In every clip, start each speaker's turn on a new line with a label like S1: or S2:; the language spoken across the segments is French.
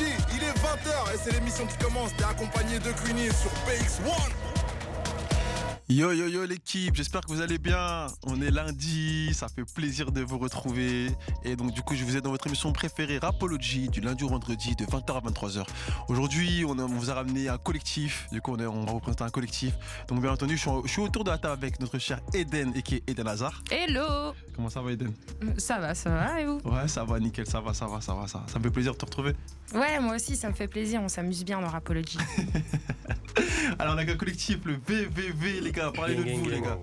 S1: Il est 20h et c'est l'émission qui commence. T'es accompagné de Queenie sur PX1.
S2: Yo yo yo l'équipe, j'espère que vous allez bien. On est lundi, ça fait plaisir de vous retrouver. Et donc du coup, je vous ai dans votre émission préférée Rapology du lundi au vendredi de 20h à 23h. Aujourd'hui, on, vous a ramené un collectif. Du coup, on, est, on va vous présenter un collectif. Donc bien entendu, je suis, autour de la table avec notre cher Eden et qui est Eden Hazard.
S3: Hello.
S2: Comment ça va Eden?
S3: Ça va, ça va et vous?
S2: Ouais, ça va, nickel, ça va, ça va, ça va, ça. Ça me fait plaisir de te retrouver.
S3: Ouais, moi aussi, ça me fait plaisir. On s'amuse bien dans Rapology.
S2: Alors on a un collectif, le VVV, les gars. Parlez de vous, les gars.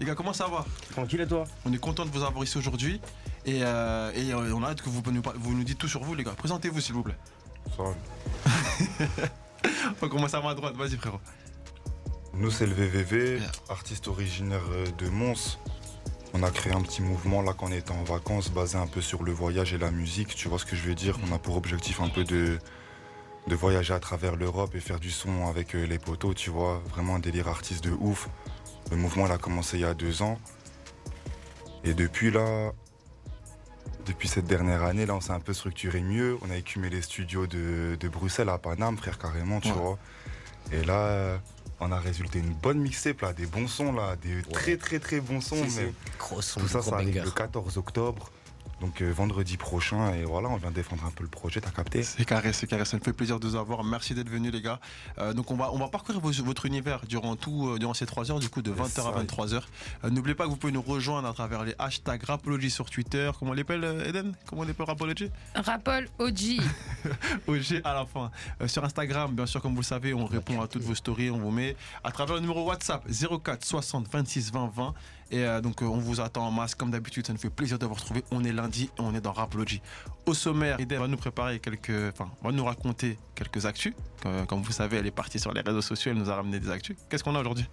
S2: Les gars, comment ça va
S4: Tranquille et toi
S2: On est content de vous avoir ici aujourd'hui. Et, euh, et euh, on a hâte que vous nous, vous nous dites tout sur vous, les gars. Présentez-vous, s'il vous plaît.
S5: Ça
S2: on commence à ma droite. Vas-y, frérot.
S5: Nous, c'est le VVV, artiste originaire euh, de Mons. On a créé un petit mouvement là quand on était en vacances, basé un peu sur le voyage et la musique. Tu vois ce que je veux dire? On a pour objectif un peu de de voyager à travers l'Europe et faire du son avec euh, les poteaux, tu vois. Vraiment un délire artiste de ouf. Le mouvement a commencé il y a deux ans. Et depuis là, depuis cette dernière année, là, on s'est un peu structuré mieux. On a écumé les studios de, Bruxelles à Paname, frère, carrément, tu vois. Et là, on a résulté une bonne mixtape, là, des bons sons, là, des très très très bons sons. mais
S4: tout
S5: ça, ça arrive le 14 octobre. Donc euh, vendredi prochain, et voilà, on vient défendre un peu le projet, t'as capté
S2: C'est carré, c'est carré, ça me fait plaisir de vous avoir. Merci d'être venus les gars. Euh, donc on va, on va parcourir votre univers durant tout, euh, durant ces 3 heures, du coup de 20h à 23h. N'oubliez pas que vous pouvez nous rejoindre à travers les hashtags Rapology sur Twitter. Comment on l'appelle Eden? Comment on l'appelle Rapology?
S3: Rapol OG.
S2: OG à la fin. sur Instagram, bien sûr, comme vous le savez, on répond à toutes vos stories, on vous met à travers le numéro WhatsApp 04 60 26 20 20. Et donc on vous attend en masse comme d'habitude, ça nous fait plaisir de vous retrouver. On est lundi et on est dans Rapology. Au sommaire, Eden va nous préparer quelques, enfin, va nous raconter quelques actus. Comme vous savez, elle est partie sur les réseaux sociaux, elle nous a ramené des actus. Qu'est-ce qu'on a aujourd'hui?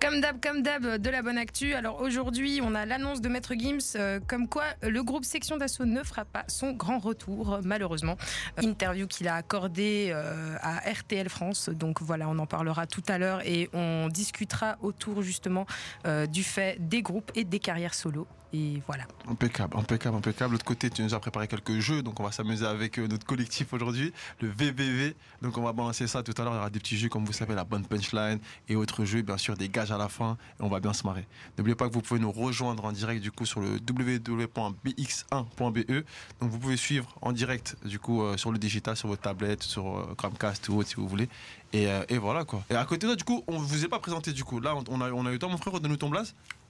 S3: Comme d'hab, comme d'hab, de la bonne actu. Alors aujourd'hui, on a l'annonce de Maître Gims, euh, comme quoi le groupe Section d'Assaut ne fera pas son grand retour, malheureusement. interview qu'il a accordée euh, à RTL France. Donc voilà, on en parlera tout à l'heure et on discutera autour justement euh, du fait des groupes et des carrières solo. Et voilà.
S2: Impeccable, impeccable, impeccable. L'autre côté, tu nous as préparé quelques jeux, donc on va s'amuser avec notre collectif aujourd'hui, le VVV. Donc on va balancer ça tout à l'heure. Il y aura des petits jeux, comme vous savez, la bonne punchline et autres jeux, bien sûr, des gages à la fin. Et on va bien se marrer. N'oubliez pas que vous pouvez nous rejoindre en direct, du coup, sur le www.bx1.be. Donc vous pouvez suivre en direct, du coup, euh, sur le digital, sur votre tablette, sur euh, Chromecast ou autre, si vous voulez. Et, euh, et, voilà, quoi. Et à côté de ça, du coup, on vous est pas présenté, du coup. Là, on a, on a eu temps, mon frère, de nous ton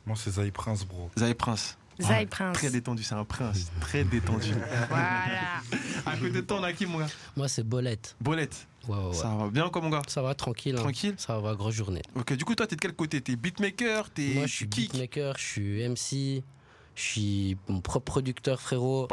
S5: moi, c'est Zay Prince, bro.
S2: Zay Prince.
S3: Zay Prince.
S2: Très détendu, c'est un prince. Très détendu.
S3: voilà.
S2: À côté de toi, on a qui, mon gars?
S4: Moi, c'est Bolette.
S2: Bolette.
S4: Ouais, ouais,
S2: Ça va bien, quoi, mon gars?
S4: Ça va, tranquille. Hein.
S2: Tranquille?
S4: Ça va, grosse journée.
S2: Ok, du coup, toi, t'es de quel côté? T'es beatmaker? T'es
S4: Moi, je suis beatmaker, je suis MC, je suis mon propre producteur, frérot.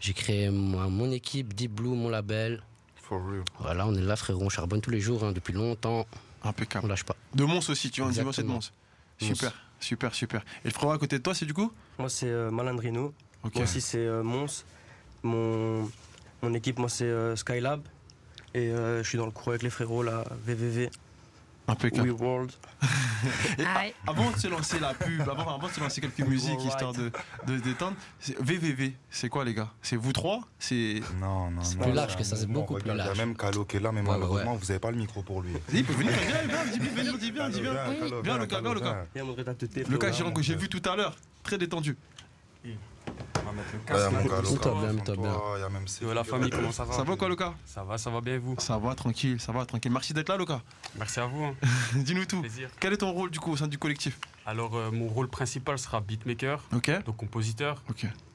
S4: J'ai créé mon équipe, Deep Blue, mon label.
S5: For real.
S4: Voilà, on est là, frérot, on charbonne tous les jours, hein, depuis longtemps.
S2: Impeccable.
S4: On lâche pas.
S2: De Mons aussi, tu vois, on c'est de Mons. Super. Super, super. Et le frérot à côté de toi, c'est du coup
S6: Moi, c'est euh, Malandrino. Moi aussi, c'est euh, Mons. Mon, mon équipe, moi, c'est euh, Skylab. Et je suis dans le cours avec les frérots, là, VVV. We World.
S2: avant de se lancer la pub, avant, avant de se lancer quelques musiques histoire de, de détendre, VVV, c'est quoi les gars? C'est vous trois? C'est
S5: non non.
S4: C'est plus large que ça, c'est beaucoup plus large.
S5: Il y a même Calo qui est là, mais malheureusement vous n'avez pas le micro pour lui.
S2: Il peut venir, viens, dis bien, dis bien. Viens le cas, viens le cas. Le cas que j'ai vu tout à l'heure, très détendu.
S5: Va mettre le casque.
S4: Ouais, bien, bien.
S5: Il y a même
S6: Ouais, la famille, comment ça va
S2: Ça va quoi, Lucas
S6: Ça va, ça va bien et vous?
S2: Ça va, tranquille, ça va, tranquille. Merci d'être là, Lucas.
S6: Merci à vous. Hein.
S2: Dis-nous tout.
S6: Plaisir.
S2: Quel est ton rôle, du coup, au sein du collectif?
S6: Alors, euh, mon rôle principal sera beatmaker, donc compositeur,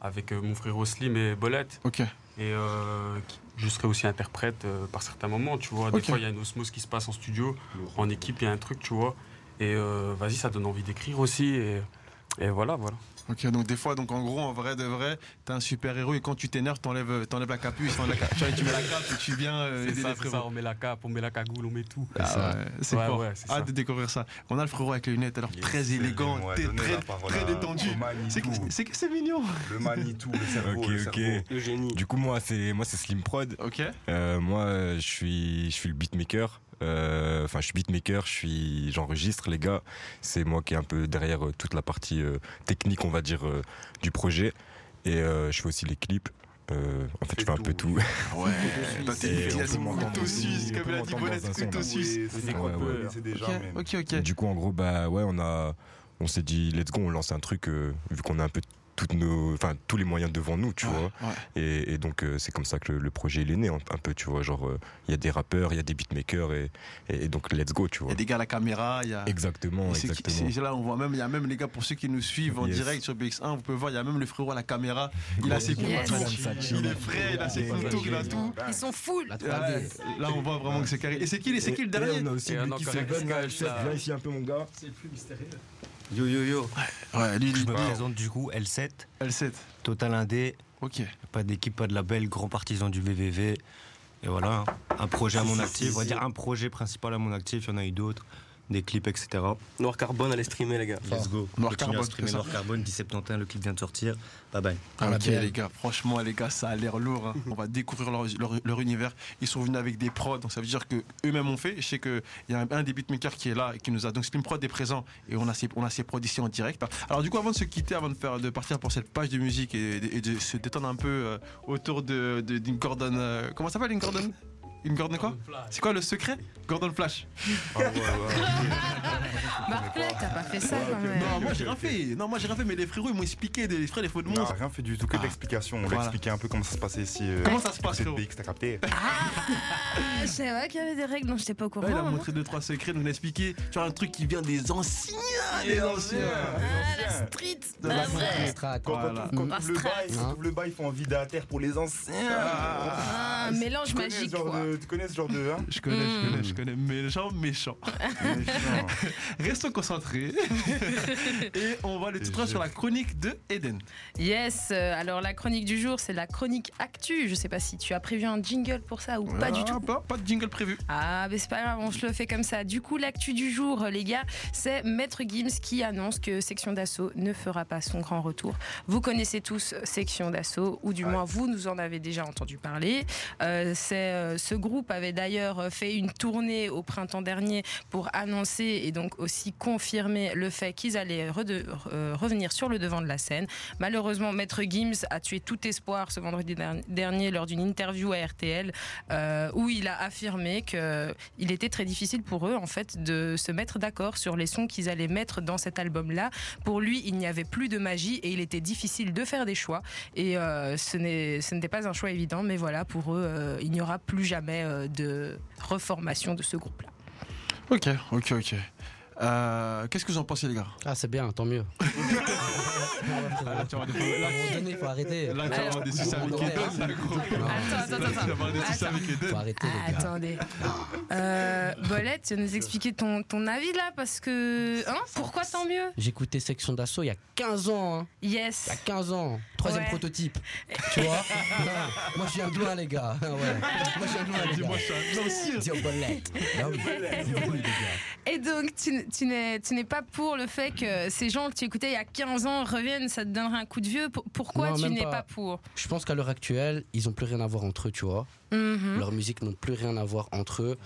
S6: avec euh, mon frère Slim et Bolette.
S2: Ok.
S6: Et euh, je serai aussi interprète euh, par certains moments, tu vois. Des fois, il y a une osmose qui se passe en studio, en équipe, il y a un truc, tu vois. Et euh, vas-y, ça donne envie d'écrire aussi. Et, et voilà, voilà.
S2: Ok, donc des fois, donc en gros, en vrai de vrai, t'es un super héros et quand tu t'énerves, t'enlèves, t'enlèves la capuche, t'enlèves la capuche, tu mets la cape et tu viens euh,
S6: C'est ça, c'est ça, on met la cape, on met la cagoule, on met tout.
S2: Ah ouais, c'est
S6: Ouais,
S2: fort.
S6: ouais, c'est
S2: Hâte
S6: ça.
S2: de découvrir ça. On a le frérot avec les lunettes, alors très élégant, très, très
S5: à-
S2: détendu. C'est mignon.
S5: Le Manitou, le cerveau.
S7: Ok,
S5: le cerveau.
S6: Le génie.
S7: Du coup, moi, c'est moi, c'est Slim Prod.
S2: Ok.
S7: Euh, moi, je suis, je suis le beatmaker. Euh, Enfin, je suis beatmaker. Je suis, j'enregistre les gars. C'est moi qui est un peu derrière euh, toute la partie euh, technique, on va dire, euh, du projet. Et euh, je fais aussi les clips. Euh, en fait, je fais un peu tout.
S2: Ouais, toi t'es une filiation couteau suisse, comme l'a dit Bolette, couteau suisse.
S5: C'est déjà même.
S2: Ok, ok.
S7: Du coup, en gros, bah ouais, on a, on s'est dit, let's go, on lance un truc, euh, vu qu'on a un peu toutes nos, enfin tous les moyens devant nous, tu
S2: Ouais,
S7: vois.
S2: ouais.
S7: Et, et donc euh, c'est comme ça que le, le projet il est né un, un peu, tu vois. Genre euh, il y a des rappeurs, il y a des beatmakers et, et, et donc let's go, tu
S2: Il y
S7: vois.
S2: a des gars à la caméra, il y a.
S7: Exactement,
S2: Et c'est-
S7: exactement.
S2: c'est- là, on voit même, il y a même les gars, pour ceux qui nous suivent en
S7: Yes.
S2: direct sur BX1, vous pouvez voir, il y a même le frérot à la caméra. Il a ses
S3: Yes.
S2: contours, il est frais, il a ses contours, il a tout.
S3: Ils sont full.
S2: Ouais,
S4: 3D.
S2: Là, on voit vraiment que c'est carré. Et c'est qui, c'est qui le dernier
S7: on a aussi là. Viens ici un peu mon gars.
S8: Yo yo yo,
S2: Ouais, lui,
S8: je
S2: lui.
S8: me présente du coup L7,
S2: L7.
S8: Total Indé,
S2: Ok.
S8: pas d'équipe, pas de label, grand partisan du VVV. Et voilà, un projet à mon actif, on va dire un projet principal à mon actif, il y en a eu d'autres, des clips, etc.
S6: Noir Carbone, allez streamer, les gars.
S8: Let's go.
S2: Noir Carbone,
S8: streamer. Noir Carbone, 1071, le clip vient de sortir. Bye bye.
S2: Ah, ok les gars, franchement les gars, ça a l'air lourd. hein. On va découvrir leur, leur- leur univers. Ils sont venus avec des prods, donc ça veut dire que eux-mêmes ont fait. Je sais qu'il y a un, un des beatmakers qui est là et qui nous a. Donc Slim Prod est présent et on a ses, on a ses prods ici en direct. Alors du coup, avant de se quitter, avant de faire de partir pour cette page de musique et, de- et de se détendre un peu euh, autour de de- d'une Gordon. euh, comment ça s'appelle une Gordon Une Gordon quoi C'est quoi le secret Gordon Flash.
S3: Barclay, t'as pas fait ça quand même.
S2: Non, moi j'ai rien fait. Non, moi j'ai rien fait. Mais les frérots ils m'ont expliqué des frères les faux de
S5: On n'a
S2: monstre.
S5: rien fait du tout, que de
S2: Ah.
S5: l'explication. On l'a
S2: Voilà.
S5: expliqué un peu comment ça se passait ici. euh,
S2: Comment ça se passe
S5: BX, t'as capté
S3: Ah, je savais pas qu'il y avait des règles dont j'étais pas au courant.
S2: Il a montré deux trois secrets, nous a expliqué tu vois un truc qui vient des anciens, des anciens.
S3: Ah, la street,
S2: De
S3: la.
S4: Strat.
S5: Quand, quand
S3: Mm.
S5: le bail, ils font un vide à terre pour les anciens.
S3: Ah, un mélange magique quoi.
S5: De, tu connais ce genre de. Hein
S2: Je connais, je connais, je connais, méchant, méchant.
S5: Méchant.
S2: Restons concentrés. Et on va aller tout droit sur la chronique de Eden.
S3: Yes, euh, alors la chronique du jour, c'est la chronique actu. Je sais pas si tu as prévu un jingle pour ça ou pas du
S2: Ah,
S3: tout.
S2: Pas, pas de jingle prévu.
S3: Ah, mais c'est pas grave, on se le fait comme ça. Du coup, l'actu du jour, les gars, c'est Maître Gims qui annonce que Section d'Assaut ne fera pas son grand retour. Vous connaissez tous Section d'Assaut, ou du moins vous nous en avez déjà entendu parler. Euh, c'est, euh, ce groupe avait d'ailleurs fait une tournée au printemps dernier pour annoncer et donc aussi confirmer le fait qu'ils allaient euh, revenir sur le devant de la scène. Malheureusement, Maître Gims a tué tout espoir ce vendredi der- dernier lors d'une interview à RTL euh, où il a affirmé qu'il était très difficile pour eux en fait de se mettre d'accord sur les sons qu'ils allaient mettre dans cet album-là. Pour lui, il n'y avait plus de magie et il était difficile de faire des choix. Et euh, ce n'était pas un choix évident, mais voilà, pour eux, euh, il n'y aura plus jamais euh, de reformation de ce groupe-là.
S2: Ok, ok, ok. Euh, Qu'est-ce que vous en pensez, les gars?
S4: Ah, c'est bien, tant mieux.
S2: Là, tu vas avoir des-
S4: À un moment donné, il faut arrêter.
S2: là, tu vas avoir des soucis avec Eden, là, gros.
S3: Attends, attends,
S2: Tu vas
S3: attends.
S2: avoir des soucis
S3: Attends.
S2: avec Eden.
S4: Faut arrêter, les gars.
S3: Attendez. Euh, Bolette, tu vas nous expliquer ton, ton avis là parce que. Hein? Pourquoi tant mieux?
S4: Écouté Section d'Assaut il y a 15 ans. Hein.
S3: Yes.
S4: Il y a 15 ans. Troisième
S3: Ouais.
S4: prototype. Tu vois Moi, je suis un loin, les gars. Ouais. Moi, je suis un loin, les gars.
S2: Dis-moi, ancien.
S4: Dis. Ah gars.
S3: Et donc, tu, tu n'es tu n'es pas pour le fait que ces gens que tu écoutais il y a 15 ans reviennent, ça te donnerait un coup de vieux. Pour- Pourquoi
S4: Non,
S3: tu n'es
S4: pas.
S3: pas, pour?
S4: Je pense qu'à l'heure actuelle, ils ont plus rien à voir entre eux, tu vois.
S3: Mhm.
S4: Leur musique n'ont plus rien à voir entre eux.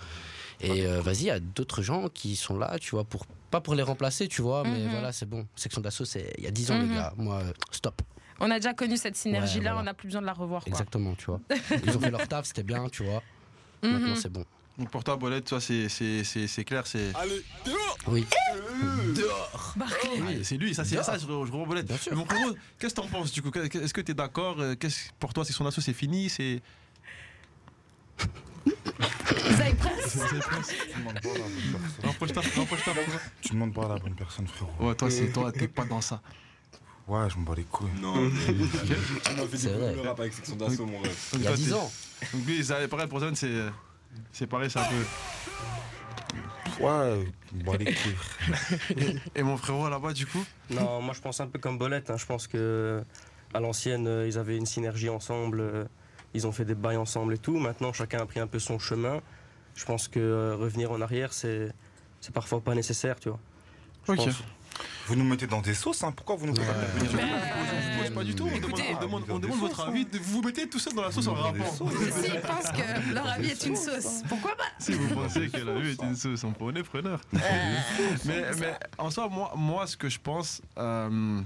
S4: Et euh, vas-y, il y a d'autres gens qui sont là, tu vois, pour pas pour les remplacer, tu vois, mais
S3: Mhm.
S4: voilà, c'est bon. Section d'assaut, c'est il y a 10 ans,
S3: Mhm.
S4: les gars. Moi, euh, stop.
S3: On a déjà connu cette synergie-là,
S4: Ouais, voilà.
S3: on n'a plus besoin de la revoir. Quoi.
S4: Exactement, tu vois. Ils ont fait leur taf, c'était bien, tu vois.
S3: Mhm.
S4: Maintenant, c'est bon.
S2: Donc pour toi, Bolette, toi, c'est- c'est c'est- c'est clair, c'est.
S1: Allez, dehors
S4: Oui.
S3: Barclay.
S2: Ouais, c'est lui, ça c'est ça, je, je Bolette.
S4: Bien sûr.
S2: Mais mon frérot, qu'est-ce que t'en penses du coup? Est-ce que t'es d'accord Euh, qu'est-ce- Pour toi, c'est son assaut, c'est fini C'est.
S3: Zach Press.
S5: Tu demandes pas à la bonne personne.
S2: Rapproche-toi, rapproche-toi. frérot.
S5: Tu demandes pas à la bonne personne, frérot.
S2: Ouais, toi, c'est toi, t'es pas dans ça.
S5: Ouais, je m'en bats les couilles.
S7: Non, mais tu m'as fait
S4: C'est vrai.
S7: découvrir le rap avec section d'assaut, mon rêve.
S4: Il y a
S2: toi,
S4: 10
S2: t'es-
S4: ans.
S2: Donc lui, ça, pareil pour Zone, c'est. C'est pareil, c'est un peu.
S5: Ouais, bats les couilles.
S2: Et mon frérot là-bas, du coup
S6: Non, moi je pense un peu comme Bolette. hein. Je pense que à l'ancienne, euh, ils avaient une synergie ensemble. euh, Ils ont fait des bails ensemble et tout. Maintenant, chacun a pris un peu son chemin. Je pense que euh, revenir en arrière, c'est c'est parfois pas nécessaire, tu vois. Je
S2: Ok.
S6: pense.
S5: Vous nous mettez dans des sauces, hein. Pourquoi vous nous faites
S2: vous pose pas du tout, on demande,
S3: Écoutez,
S2: on demande, on votre
S5: sauces,
S2: avis. Vous vous mettez tout seul dans la sauce en rappant.
S3: S'ils pensent que leur avis est une sauce, pourquoi pas
S2: Si vous pensez que la vie est une sauce, on prenait preneur. mais, mais en soi, moi, moi, ce que je pense, euh,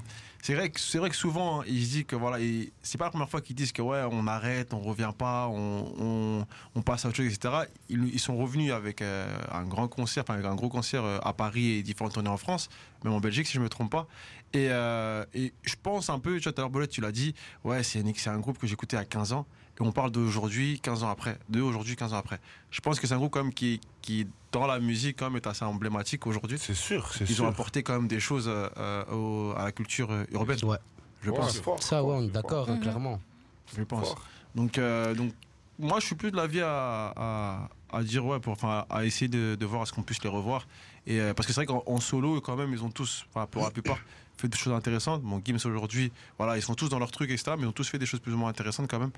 S2: c'est vrai que c'est vrai que souvent hein, ils disent que voilà, c'est pas la première fois qu'ils disent que ouais, on arrête, on revient pas, on, on, passe à autre chose, etc. Ils, ils sont revenus avec euh, un grand concert, enfin avec un gros concert euh, à Paris et différentes tournées en France, même en Belgique si je me trompe pas. Et, euh, et je pense un peu, tu vois, tout à l'heure Bolette, tu l'as dit, ouais, c'est un groupe que j'écoutais à 15 ans. Et on parle d'aujourd'hui, 15 ans après. De aujourd'hui, 15 ans après. Je pense que c'est un groupe quand même qui, qui, dans la musique, quand même, est assez emblématique aujourd'hui.
S5: C'est sûr, c'est
S2: Ils
S5: sûr.
S2: ont apporté quand même des choses euh, euh, au- à la culture euh, urbaine.
S4: Ouais.
S2: Je
S5: Ouais,
S2: pense.
S5: fort,
S4: Ça, ouais, on est d'accord,
S3: Mhm.
S4: clairement.
S2: Je pense.
S5: fort.
S2: Donc, euh, donc, moi, je suis plus de l'avis à, à, à dire, ouais, pour, enfin, à essayer de, de voir à ce qu'on puisse les revoir. Et, euh, parce que c'est vrai qu'en en solo, quand même, ils ont tous, enfin, pour la plupart, fait des choses intéressantes. Bon, Gims aujourd'hui, voilà, ils sont tous dans leur truc, etc. Mais ils ont tous fait des choses plus ou moins intéressantes quand même.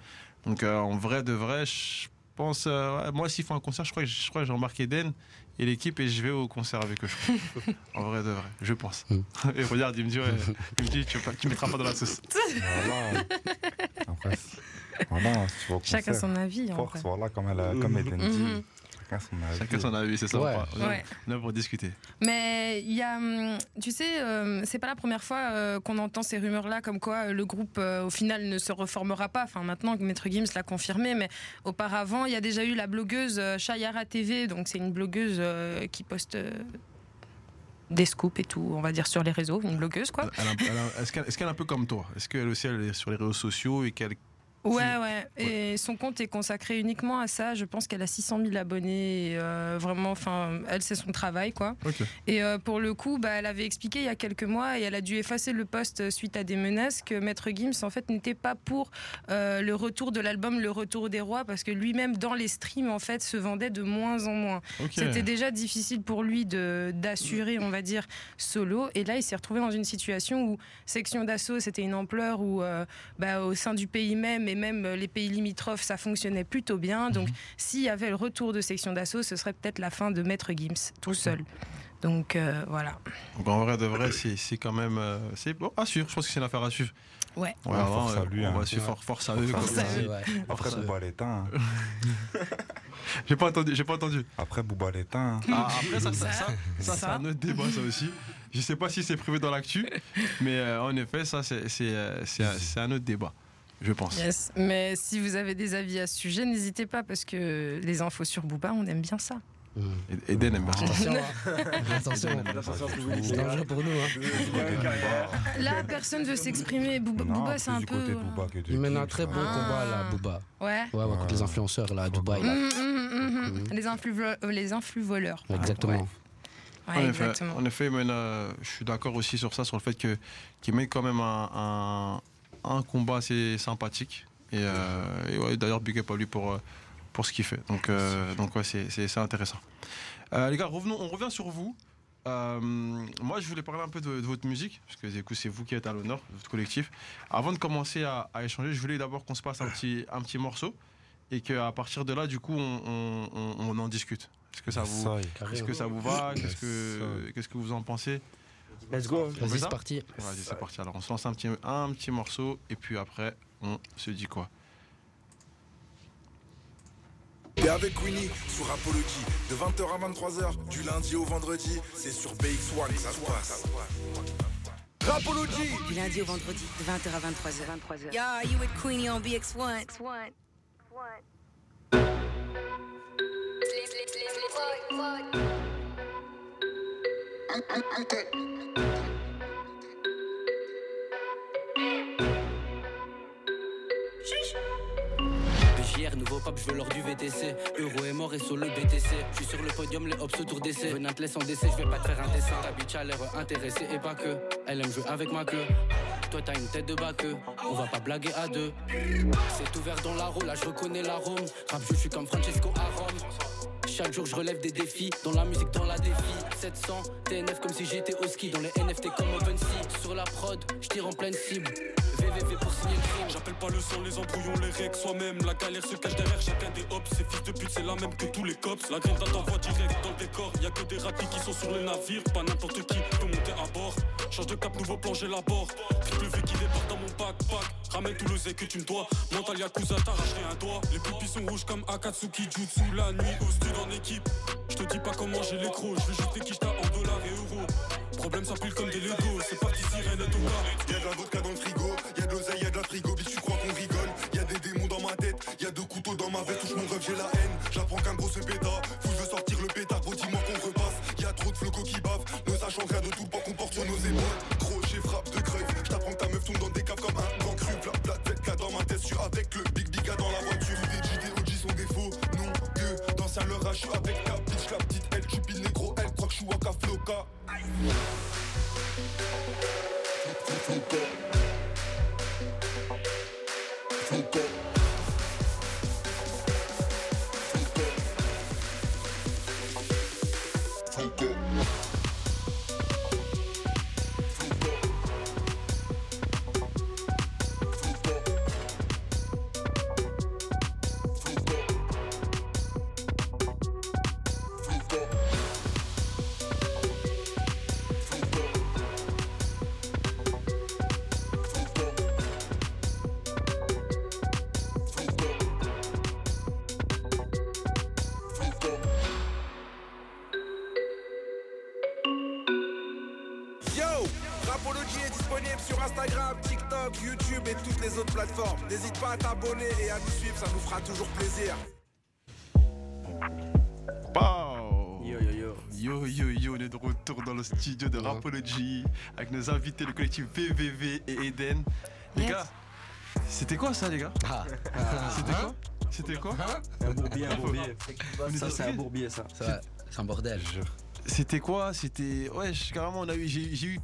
S2: Donc, euh, en vrai, de vrai, je pense, euh, ouais, moi, s'ils font un concert, je crois que, je crois que j'ai embarqué Eden et l'équipe et je vais au concert avec eux. en vrai, de vrai, je pense.
S4: Mm.
S2: et regarde, il me dit, ouais, il me dit, tu, pas- tu mettras pas dans la sauce.
S5: Voilà. Après, c'est- voilà, tu vas au
S3: Chacun
S5: concert.
S3: son avis. En
S5: Force,
S3: vrai.
S5: voilà, comme, elle comme Eden dit.
S3: Mhm.
S5: Chacun son avis.
S2: Chacun son avis, c'est ça.
S4: Ouais.
S2: on va-
S3: Ouais.
S2: Là pour discuter.
S3: Mais il y a, hum, tu sais, euh, c'est pas la première fois euh, qu'on entend ces rumeurs-là, comme quoi euh, le groupe euh, au final ne se reformera pas. Enfin, maintenant, Maître Gims l'a confirmé, mais auparavant, il y a déjà eu la blogueuse Shayara TV, donc c'est une blogueuse euh, qui poste euh, des scoops et tout, on va dire sur les réseaux, une blogueuse quoi.
S2: Est-ce qu'elle est, qu'elle est un peu comme toi? Est-ce qu'elle aussi elle est sur les réseaux sociaux et qu'elle.
S3: Ouais, ouais. Et son compte est consacré uniquement à ça. Je pense qu'elle a 600 000 abonnés. et, euh, vraiment, enfin, elle, c'est son travail, quoi. Et euh, pour le coup, bah, elle avait expliqué il y a quelques mois et elle a dû effacer le post suite à des menaces que Maître Gims, en fait, n'était pas pour euh, le retour de l'album Le Retour des Rois parce que lui-même, dans les streams, en fait, se vendait de moins en moins. C'était déjà difficile pour lui de d'assurer, on va dire, solo. Et là, il s'est retrouvé dans une situation où Section d'Assaut, c'était une ampleur où, euh, bah, au sein du pays même et même euh, les pays limitrophes, ça fonctionnait plutôt bien. Donc, s'il y avait le retour de Section d'Assaut, ce serait peut-être la fin de Maître Gims tout seul. Donc, euh, voilà.
S2: Donc en vrai de vrai, c'est c'est quand même. euh, c'est bon, à suivre. Je pense que c'est une affaire à suivre.
S3: Ouais.
S2: Ouais,
S5: force
S2: vraiment,
S5: à lui,
S2: On
S5: hein.
S2: va suivre
S4: Ouais.
S2: for- force à eux.
S5: Force à eux.
S4: Ouais.
S5: Après
S2: ça.
S5: Booba l'éteint. hein.
S2: J'ai pas entendu. J'ai pas entendu.
S5: Après Booba l'éteint. hein.
S2: Ah, après ça, ça, ça, ça, c'est un autre débat ça aussi. Je sais pas si c'est privé dans l'actu, mais euh, en effet, ça euh, c'est un autre débat. Je pense.
S3: Yes. Mais si vous avez des avis à ce sujet, n'hésitez pas parce que les infos sur Booba, on aime bien ça.
S4: Mm.
S2: Et- Eden aime bien ça.
S4: Attention, hein. attention. C'est dangereux pour nous. Hein.
S3: Là, personne veut s'exprimer. Booba, c'est un peu.
S5: Booba
S4: Il mène un très beau
S3: Ah.
S4: combat là, Booba.
S3: Ouais.
S4: Ouais, ouais, contre les influenceurs là, à Dubaï. là.
S3: Mhm, mhm. Mhm. Les, influx, euh, les influx voleurs.
S4: Exactement.
S3: Ouais,
S2: En effet,
S3: exactement.
S2: en effet, mais là, je suis d'accord aussi sur ça, sur le fait que qu'il mène quand même un, un, un combat assez sympathique. Et, euh, et ouais, d'ailleurs, big up à lui pour, euh, pour ce qu'il fait. Donc, euh, donc ouais, c'est, intéressant. Euh, les gars, revenons, on revient sur vous. Moi, je voulais parler un peu de, de votre musique, parce que du coup, c'est vous qui êtes à l'honneur, votre collectif. Avant de commencer à, à échanger, je voulais d'abord qu'on se passe un petit, un petit morceau et qu'à partir de là, du coup, on, on- on- on en discute. Est-ce que ça vous,
S5: est.
S2: est-ce que ça vous va? Qu'est-ce que, qu'est-ce que vous en pensez?
S6: Let's go.
S4: Vas-y, c'est parti.
S2: Vas-y, c'est parti. Alors, on se lance un petit, un petit morceau et puis après, on se dit quoi
S1: T'es avec Winnie sur Apology de 20h à 23h du lundi au vendredi, c'est sur BX1 que ça se passe. Rapology
S9: Du lundi au vendredi, de 20h à 23h. Yo, you with Queenie on BX1.
S10: BJR, nouveau pape, je veux l'or du VTC. Euro est mort et le BTC. Je suis sur le podium, les hops autour d'essai. Venant te laisse en décès, je vais pas te faire un dessin. Ta bitch a l'air intéressée et pas que. Elle aime jouer avec ma queue. Toi t'as une tête de baqueux, on va pas blaguer à deux. C'est ouvert dans la roue, là je reconnais l'arôme. Rap, je suis comme Francesco à Rome. Chaque jour je relève des défis, dans la musique, dans la défi 700, TNF comme si j'étais au ski Dans les NFT comme OpenSea Sur la prod, je tire en pleine cible
S11: J'appelle pas le son, les embrouillons, les règles soi-même. La galère se cache derrière chacun des hops. Ces fils de pute, c'est la même que tous les cops. La grande t'envoie direct dans le décor. Y a que des ratés qui sont sur le navire. Pas n'importe qui peut monter à bord. Change de cap, nouveau plan, j'élabore. Triple V qui débarque dans mon backpack. Ramène tout le zé que tu me dois. Mental Yakuza, t'arracherai un doigt. Les pupilles sont rouges comme Akatsuki Jutsu. La nuit au stud en équipe. Je te dis pas comment j'ai les crocs. Je veux juste quichetas en dollars et euros. problèmes s'empilent comme des Legos. C'est parti, sirène et gars.
S1: Y'a de la vodka dans j'ai la haine J'apprends qu'un gros se péta, faut je veux sortir le pétard, gros dis-moi qu'on repasse. Y'a trop de flocos qui bavent, ne sachant rien de tout poids qu'on porte sur nos épaules. Crochet, frappe de creuve, j't'apprends que ta meuf tombe dans des caves comme un grand cru. Plat, plat, tête, cas dans ma tête, je suis avec le big big dans la voiture. Des JD, OG sont des faux, non que dans un leur je avec ta bitch, la petite elle, chupine négro, elle croit que je suis Waka Floca pas à t'abonner et à nous suivre, ça nous fera toujours plaisir.
S6: Yo yo yo.
S2: Yo yo yo, on est de retour dans le studio de Rapology avec nos invités, le collectif VVV et Eden. Les
S3: Yes.
S2: gars, c'était quoi ça les gars?
S4: Ah,
S2: C'était quoi? C'était quoi?
S6: Un bourbier, un bourbier. Ça, c'est un bourbier, ça.
S4: c'est un bordel.
S2: C'était quoi? C'était. Ouais, je- carrément, on a eu. J'ai j'ai eu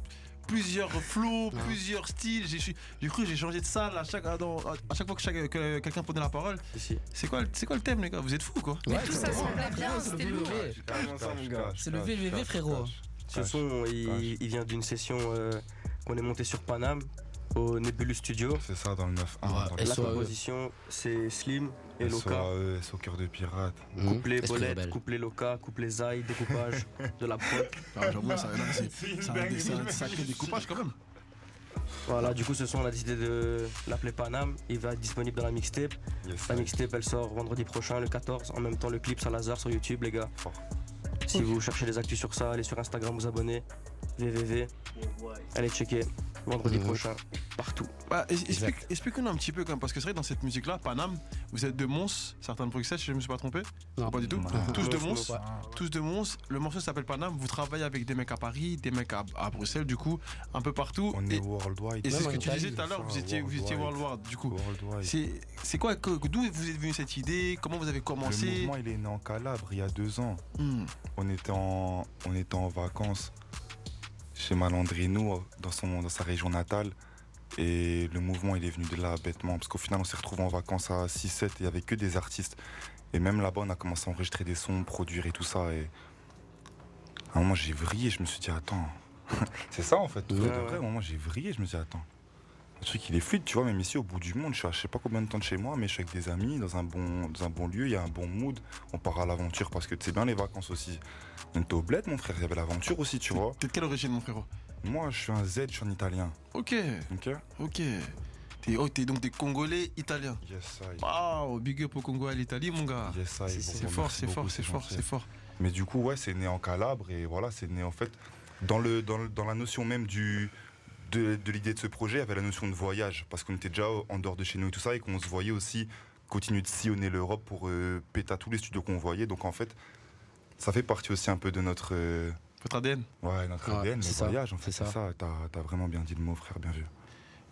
S2: plusieurs flots,
S4: Ouais.
S2: plusieurs styles. J'ai cru que j'ai changé de salle à chaque, à chaque fois que, chaque- que quelqu'un prenait la parole. C'est quoi, le- c'est quoi le thème, les gars? Vous êtes fous, quoi?
S3: Mais tout ça
S4: c'est-
S3: semblait bien, c'était lourd.
S4: C'est le VVV, frérot.
S6: Ce son, il, il vient d'une session euh, qu'on est monté sur Paname, au Nebulus Studio.
S5: C'est ça dans le 9 1
S4: Ouais,
S6: La
S4: SOAE.
S6: composition, c'est Slim et
S5: le
S6: Loka.
S5: SOAE, au cœur de pirate.
S4: Mmh.
S6: Couplet Bolette, couplet Loka, couplet Zai, découpage de la prod.
S2: Ah, J'avoue, c'est un, dé- c'est un sacré découpage quand même.
S6: Voilà, du coup, ce son, on a décidé de l'appeler Paname. Il va être disponible dans la mixtape.
S5: Yes,
S6: La mixtape, elle sort vendredi prochain, le 14. En même temps, le clip Salazar sur YouTube, les gars. Si vous cherchez des actus sur ça, allez sur Instagram, vous abonnez. Www. Allez checker. Vendredi
S4: Mhm.
S6: prochain, partout.
S2: Bah, explique-. Explique-nous un petit peu, quand même, parce que c'est vrai, dans cette musique-là, Paname, vous êtes de Mons, certains de Bruxelles, si je ne me suis pas trompé.
S4: Non.
S2: Pas du tout.
S5: Non.
S2: Tous de
S6: Mons.
S2: Tous de Mons. Le morceau s'appelle Paname. Vous travaillez avec des mecs à Paris, des mecs à, à Bruxelles, du coup, un peu partout.
S5: On
S2: Et-
S5: est worldwide.
S2: Et c'est ce que tu disais tout à l'heure, vous étiez, vous étiez
S5: worldwide.
S2: du coup. C'est c'est quoi, que- d'où vous êtes venu cette idée? Comment vous avez
S5: Le
S2: commencé
S5: mouvement, il est né en Calabre il y a deux ans.
S2: Hmm.
S5: On était en, on était en vacances chez Malandrino, dans, son, dans sa région natale. Et le mouvement, il est venu de là, bêtement. Parce qu'au final, on s'est retrouvés en vacances à 6-7 et il n'y avait que des artistes. Et même là-bas, on a commencé à enregistrer des sons, produire et tout ça. Et à un moment, j'ai vrillé. Je me suis dit, attends. c'est ça, en fait.
S6: Ouais,
S5: vrai, de vrai.
S6: ouais.
S5: À un moment, j'ai vrillé. Je me suis dit, attends. Le truc, il est fluide, tu vois. Même ici, au bout du monde, je suis à je sais pas combien de temps de chez moi, mais je suis avec des amis, dans un bon, dans un bon lieu. Il y a un bon mood. On part à l'aventure parce que tu sais bien les vacances aussi. On était au bled, mon frère. Il y avait l'aventure aussi, tu vois.
S2: T'es de quelle origine, mon frérot?
S5: Moi, je suis un Z, je suis un italien.
S2: Ok,
S5: Ok
S2: ok. T'es oh, t'es donc des Congolais italiens.
S5: Yes, I.
S2: Waouh, big up au Congo à l'Italie, mon gars.
S5: Yes, I.
S2: C'est
S5: Bon,
S2: fort, c'est fort, c'est fort, c'est fort.
S5: Mais du coup, ouais, c'est né en Calabre et voilà, c'est né en fait dans, le, dans, le- dans la notion même du, de, de l'idée de ce projet, avait la notion de voyage parce qu'on était déjà en dehors de chez nous et tout ça et qu'on se voyait aussi continuer de sillonner l'Europe pour euh, péter à tous les studios qu'on voyait. Donc en fait, ça fait partie aussi un peu de notre, euh,
S2: Votre ADN.
S5: ouais, notre
S4: Ouais,
S5: ADN, le
S4: c'est ça,
S5: voyage. En fait,
S4: c'est
S5: ça. T'as as vraiment bien dit le mot, frère, bien vu.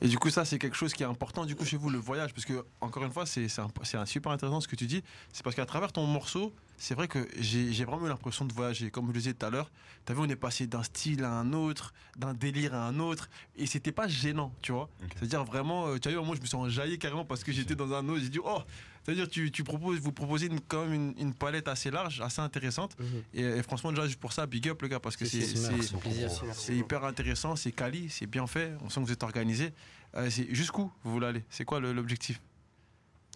S2: Et du coup, ça, c'est quelque chose qui est important du coup chez vous, le voyage. Parce que, encore une fois, c'est un, c'est un super intéressant ce que tu dis. C'est parce qu'à travers ton morceau, c'est vrai que j'ai vraiment eu l'impression de voyager. Comme je le disais tout à l'heure, tu vu, on est passé d'un style à un autre, d'un délire à un autre. Et c'était pas gênant, tu vois. C'est-à-dire vraiment, euh, tu as vu, moi, je me suis enjaillé carrément parce que j'étais dans un autre. J'ai dit, oh, c'est-à-dire, tu, tu proposes, vous proposez une, quand même une, une palette assez large, assez intéressante. Et, et franchement, déjà, juste pour ça, big up, le gars, parce que c'est. Hyper intéressant, c'est quali, c'est bien fait. On sent que vous êtes organisé. Euh, c'est jusqu'où vous voulez aller? C'est quoi l'objectif?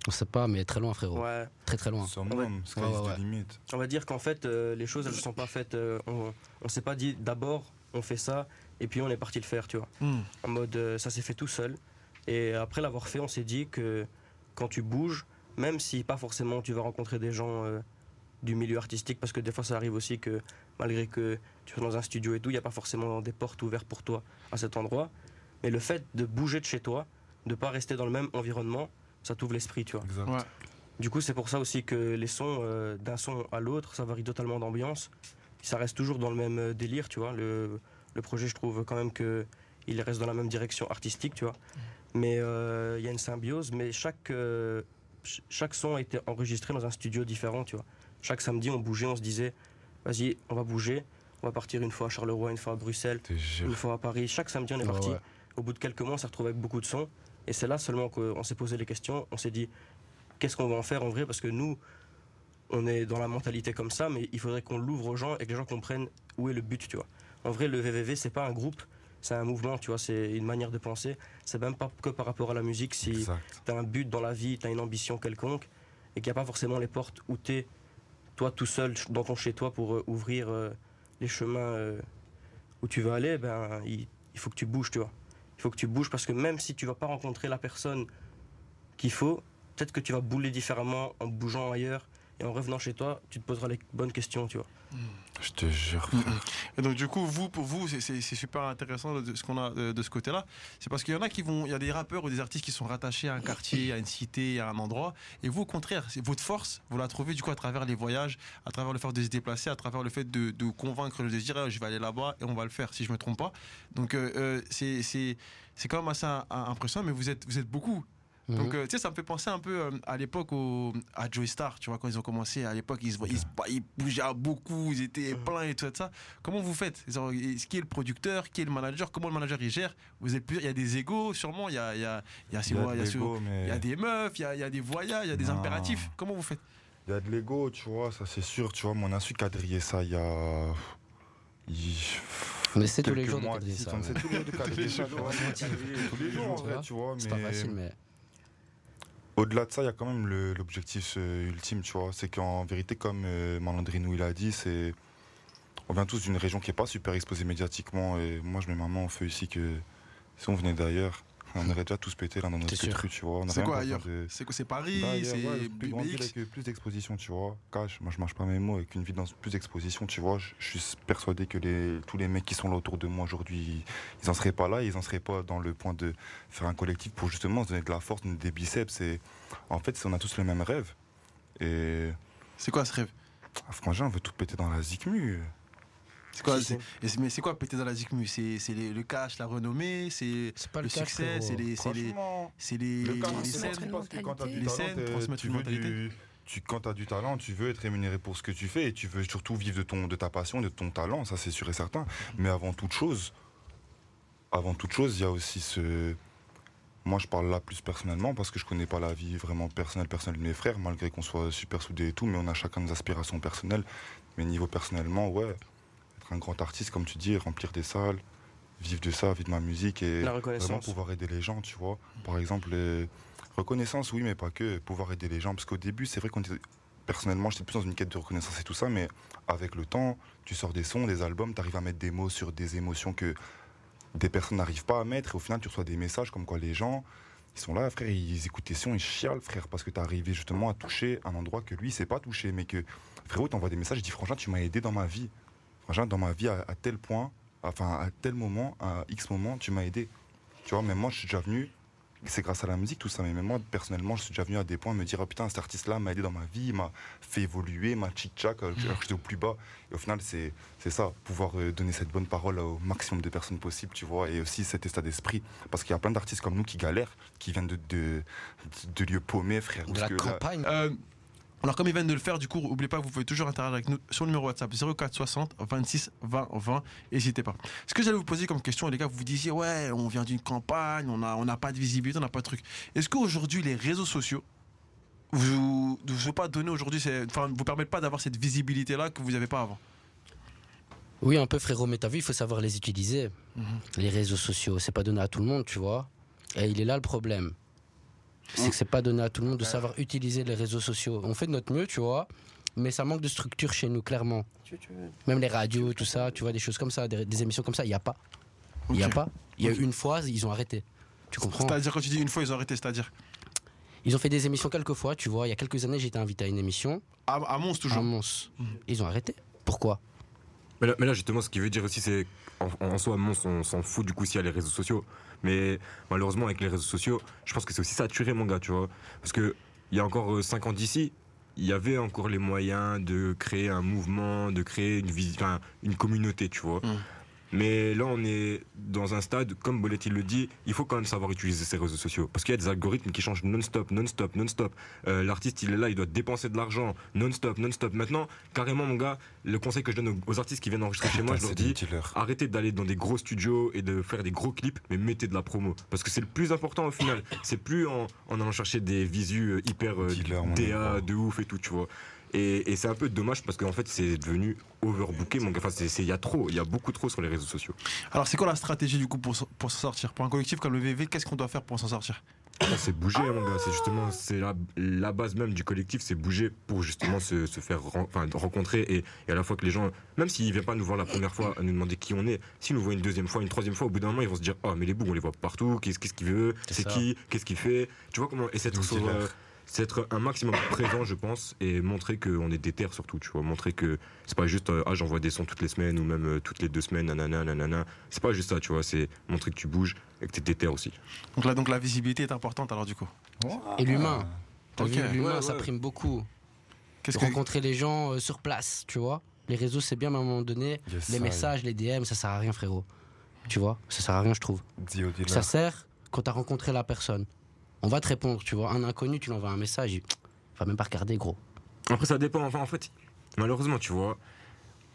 S4: On sait pas, mais très loin, frérot.
S6: Ouais,
S4: Très très loin. Ouais, ouais, ouais.
S5: limit.
S6: on va dire qu'en fait, euh, les choses, elles ne sont pas faites. euh, on ne s'est pas dit d'abord, on fait ça, et puis on est parti le faire, tu vois.
S2: Hmm.
S6: En mode, euh, ça s'est fait tout seul. Et après l'avoir fait, on s'est dit que quand tu bouges, même si pas forcément tu vas rencontrer des gens euh, du milieu artistique parce que des fois ça arrive aussi que malgré que tu sois dans un studio et tout, il n'y a pas forcément des portes ouvertes pour toi à cet endroit. Mais le fait de bouger de chez toi, de ne pas rester dans le même environnement, ça t'ouvre l'esprit, tu vois. Du coup, c'est pour ça aussi que les sons, euh, d'un son à l'autre, ça varie totalement d'ambiance. Ça reste toujours dans le même euh, délire, tu vois. Le, le projet, je trouve quand même que il reste dans la même direction artistique, tu vois. Mais euh, il y a une symbiose, mais chaque, chaque son a été enregistré dans un studio différent, tu vois. Chaque samedi, on bougeait, on se disait, vas-y, on va bouger, on va partir une fois à Charleroi, une fois à Bruxelles, une fois à Paris. Chaque samedi, on est parti. Au bout de quelques mois, on s'est retrouvé avec beaucoup de sons. Et c'est là seulement qu'on s'est posé les questions. On s'est dit, qu'est-ce qu'on va en faire en vrai? Parce que nous, on est dans la mentalité comme ça, mais il faudrait qu'on l'ouvre aux gens et que les gens comprennent où est le but, tu vois. En vrai, le VVV, c'est pas un groupe, c'est un mouvement, tu vois, c'est une manière de penser. C'est même pas que par rapport à la musique. Si tu as un but dans la vie, tu as une ambition quelconque, et qu'il n'y a pas forcément les portes où tu es, toi tout seul, dans ton chez-toi, pour euh, ouvrir euh, les chemins euh, où tu veux aller, ben, il, il faut que tu bouges, tu vois. Il faut que tu bouges parce que même si tu vas pas rencontrer la personne qu'il faut, peut-être que tu vas bouler différemment en bougeant ailleurs et en revenant chez toi, tu te poseras les bonnes questions, tu vois.
S5: Je te jure.
S2: Et donc du coup, vous, pour vous, c'est super intéressant de ce qu'on a de, ce côté-là. C'est parce qu'il y en a qui vont, il y a des rappeurs ou des artistes qui sont rattachés à un quartier, à une cité, à un endroit. Et vous, au contraire, votre force, vous la trouvez du coup à travers les voyages, à travers le fait de se déplacer, à travers le fait de, de convaincre, de dire ah, je vais aller là-bas et on va le faire, si je me trompe pas. Donc euh, euh, c'est c'est quand même assez impressionnant, mais vous êtes vous êtes beaucoup Mhm. Donc, euh, tu sais, ça me fait penser un peu euh, à l'époque à Joey Star, tu vois, quand ils ont commencé, à l'époque, ils, ils, ils, bougeaient beaucoup, ils étaient mhm. pleins et tout ça. Comment vous faites Qui est le producteur Qui est le manager Comment le manager il gère Vous êtes Il y a des égos, sûrement, il y a, il y a, il y a, il y a, des meufs, il y a, il y a des voyages, il y a des impératifs. Comment vous faites
S5: Il y a de l'ego, tu vois, ça c'est sûr, tu vois, mais on a su quadriller ça il y a.
S4: On essaie tous les jours de quadriller ça.
S5: On essaie tous les jours de quadriller ça. Tous les jours, en vrai, tu vois.
S4: C'est pas facile, mais.
S5: Au-delà de ça, il y a quand même l'objectif euh, ultime, tu vois. C'est qu'en vérité, comme euh, Malandrinou il a dit, c'est on vient tous d'une région qui n'est pas super exposée médiatiquement. Et moi, je mets ma main au feu ici que si on venait d'ailleurs, on aurait déjà tous pété là dans notre rue, tu vois.
S2: C'est quoi ailleurs C'est quoi C'est Paris bah, C'est
S5: ouais, plus avec plus d'exposition, tu vois. Cash, moi je marche pas mes mots, avec une vie dans plus d'exposition, tu vois. Je suis persuadé que les, tous les mecs qui sont là autour de moi aujourd'hui, ils en seraient pas là, ils en seraient pas dans le point de faire un collectif pour justement se donner de la force, des biceps. Et en fait, on a tous le même rêve. Et.
S2: C'est quoi ce rêve?
S5: Ah, Franchement, on veut tout péter dans la zikmu.
S2: C'est quoi, mais c'est quoi péter dans la ZICMU C'est le cash, la renommée, c'est le, le succès, c'est les, c'est les, les,
S5: les scènes. Parce que quand tu as du talent, tu veux du, tu, quand tu as du talent, tu veux être rémunéré pour ce que tu fais et tu veux surtout vivre de, ton, de ta passion, de ton talent, ça c'est sûr et certain. Mais avant toute chose, avant toute chose, il y a aussi ce. Moi, je parle là plus personnellement parce que je connais pas la vie vraiment personnelle, personnelle de mes frères, malgré qu'on soit super soudés et tout, mais on a chacun des aspirations personnelles. Mais niveau personnellement, ouais, un grand artiste, comme tu dis, remplir des salles, vivre de ça, vivre de ma musique et vraiment pouvoir aider les gens, tu vois. Par exemple, reconnaissance, oui, mais pas que, pouvoir aider les gens. Parce qu'au début, c'est vrai qu'on était. Personnellement, j'étais plus dans une quête de reconnaissance et tout ça, mais avec le temps, tu sors des sons, des albums, tu arrives à mettre des mots sur des émotions que des personnes n'arrivent pas à mettre, et au final, tu reçois des messages comme quoi les gens, ils sont là, frère, ils écoutent tes sons, ils chialent, frère, parce que tu es arrivé justement à toucher un endroit que lui, il s'est pas touché, mais que, frérot, t'envoies des messages, il dit, franchement, tu m'as aidé dans ma vie dans ma vie, à, tel point, enfin, à tel moment, à X moment, tu m'as aidé. Tu vois, même moi, je suis déjà venu, c'est grâce à la musique, tout ça, mais même moi, personnellement, je suis déjà venu à des points me dire, oh, putain, cet artiste-là m'a aidé dans ma vie, m'a fait évoluer, m'a tchic-tchac, alors que j'étais au plus bas. Et au final, c'est ça, pouvoir euh, donner cette bonne parole au maximum de personnes possibles, tu vois, et aussi cet état d'esprit. Parce qu'il y a plein d'artistes comme nous qui galèrent, qui viennent de, de, de lieux paumés, frère.
S4: De la campagne.
S2: Euh, alors comme ils viennent de le faire, du coup, n'oubliez pas que vous pouvez toujours interagir avec nous sur le numéro WhatsApp 04 60 26 20 20. N'hésitez pas. Ce que j'allais vous poser comme question, les gars, vous vous disiez, ouais, on vient d'une campagne, on n'a on a pas de visibilité, on n'a pas de truc. Est-ce qu'aujourd'hui, les réseaux sociaux vous ne vous pas donner aujourd'hui, enfin, vous permettent pas d'avoir cette visibilité-là que vous n'avez pas avant?
S4: Oui, un peu frérot, mais t'as vu, il faut savoir les utiliser. Mhm. Les réseaux sociaux, c'est pas donné à tout le monde, tu vois. Et il est là le problème c'est que c'est pas donné à tout le monde de savoir utiliser les réseaux sociaux. On fait de notre mieux, tu vois, mais ça manque de structure chez nous, clairement. Même les radios, tout ça, tu vois, des choses comme ça, des, émissions comme ça, il n'y a pas. Il n'y a pas. Il y a eu une fois, ils ont arrêté. Tu comprends
S2: C'est-à-dire, quand tu dis une fois, ils ont arrêté, c'est-à-dire
S4: Ils ont fait des émissions quelques fois, tu vois. Il y a quelques années, été invité à une émission.
S2: À, à Mons, toujours
S4: À Mons. Ils ont arrêté. Pourquoi?
S7: Mais là, justement, ce qu'il veut dire aussi, c'est en, en soi, Mons, on s'en fout du coup s'il y a les réseaux sociaux. Mais malheureusement, avec les réseaux sociaux, je pense que c'est aussi saturé, mon gars, tu vois. Parce que il y a encore 5 ans d'ici, il y avait encore les moyens de créer un mouvement, de créer une, une communauté, tu vois. Mais là, on est dans un stade, comme Boletti le dit, il faut quand même savoir utiliser ces réseaux sociaux. Parce qu'il y a des algorithmes qui changent non-stop, non-stop, non-stop. Euh, L'artiste, il est là, il doit dépenser de l'argent non-stop, non-stop. Maintenant, carrément, mon gars, le conseil que je donne aux- artistes qui viennent enregistrer chez moi, je leur dis arrêtez d'aller dans des gros studios et de faire des gros clips, mais mettez de la promo. Parce que c'est le plus important au final. C'est plus en, en allant chercher des visus euh, hyper euh, DA de ouf et tout, tu vois. Et, et c'est un peu dommage parce qu'en fait, c'est devenu overbooké, mon gars. Enfin, c'est- il y a trop, il y a beaucoup trop sur les réseaux sociaux.
S2: Alors, c'est quoi la stratégie du coup pour, pour s'en sortir? Pour un collectif comme le VV, qu'est-ce qu'on doit faire pour s'en sortir?
S7: Ah, C'est bouger, mon gars. C'est justement c'est la, la base même du collectif, c'est bouger pour justement se, se faire ren- enfin, rencontrer et, et à la fois que les gens, même s'ils viennent pas nous voir la première fois, à nous demander qui on est, s'ils nous voient une deuxième fois, une troisième fois, au bout d'un moment, ils vont se dire oh mais les bouts, on les voit partout. Qu'est-ce qu'il veut
S4: C'est
S7: qui Qu'est-ce qu'il fait? Tu vois comment Et sur, euh, c'est être un maximum présent, je pense, et montrer qu'on est déter surtout. Tu vois, montrer que c'est pas juste euh, ah j'envoie des sons toutes les semaines ou même euh, toutes les deux semaines, nanana, nanana. C'est pas juste ça, tu vois. C'est montrer que tu bouges et que t'es déter aussi.
S2: donc là, donc la visibilité est importante alors du coup.
S4: Et l'humain. T'as
S2: Ok.
S4: vu, l'humain,
S2: Ouais,
S4: ça prime beaucoup.
S2: Qu'est-ce
S4: De
S2: que-
S4: rencontrer les gens euh, sur place, tu vois. Les réseaux, c'est bien, mais à un moment donné,
S5: Yes,
S4: les
S5: I.
S4: messages, les DM, ça sert à rien, frérot. Tu vois, ça sert à rien, je trouve. Ça sert quand t'as rencontré la personne. On va te répondre, tu vois. Un inconnu, tu lui envoies un message, il va même pas regarder, gros.
S7: Après, ça dépend. Enfin, en fait, malheureusement, tu vois,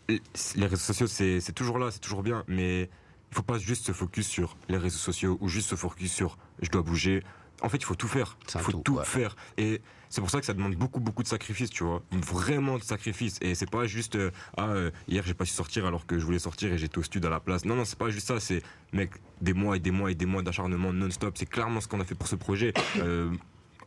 S7: les réseaux sociaux, c'est c'est toujours là, c'est toujours bien, mais il faut pas juste se focus sur les réseaux sociaux ou juste se focus sur je dois bouger. En fait, il faut tout faire. Il faut tout, faire. Et c'est pour ça que ça demande beaucoup, beaucoup de sacrifices, tu vois. Vraiment de sacrifices. Et c'est pas juste, euh, ah, euh, hier j'ai pas su sortir alors que je voulais sortir et j'étais au stud à la place. Non, non, c'est pas juste ça. C'est, mec, des mois et des mois et des mois d'acharnement non-stop. C'est clairement ce qu'on a fait pour ce projet. Euh,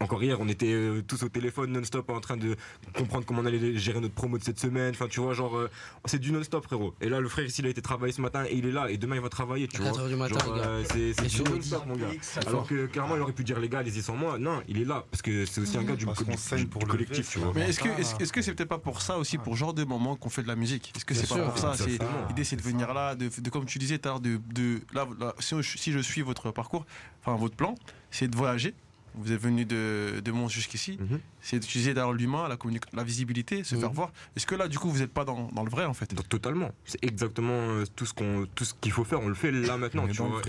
S7: encore hier, on était euh, tous au téléphone non-stop en train de comprendre comment on allait gérer notre promo de cette semaine. Enfin, tu vois, genre, euh, c'est du non-stop, frérot. Et là, le frère ici, il a été travaillé ce matin et il est là. Et demain, il va travailler, tu
S4: À
S7: vois.
S4: 4 heures du matin,
S7: Genre,
S4: les gars.
S7: euh, c'est du non-stop, mon gars. Alors que clairement, il aurait pu dire, les gars, allez-y sans moi. Non, il est là. Parce que c'est aussi un gars du, du-
S5: pour
S7: du
S5: le
S7: collectif, tu vois.
S2: Mais est-ce que est-ce est-ce que c'est peut-être pas pour ça aussi, pour genre de moment qu'on fait de la musique? Est-ce que
S7: Bien
S2: c'est pas
S7: sûr,
S2: pour ça? C'est l'idée, c'est de venir là, de, de- comme tu disais tout à l'heure, de, de là, là, si, je, si je suis votre parcours, enfin votre plan, c'est de voyager. Vous êtes venu de, de Mons jusqu'ici.
S7: Mhm.
S2: C'est d'utiliser d'ailleurs l'humain, la, visibilité, se faire voir. Est-ce que là, du coup, vous n'êtes pas dans, dans le vrai en fait?
S7: Donc, totalement. C'est exactement euh, tout ce qu'on, tout ce qu'il faut faire. On le fait là maintenant, tu vois.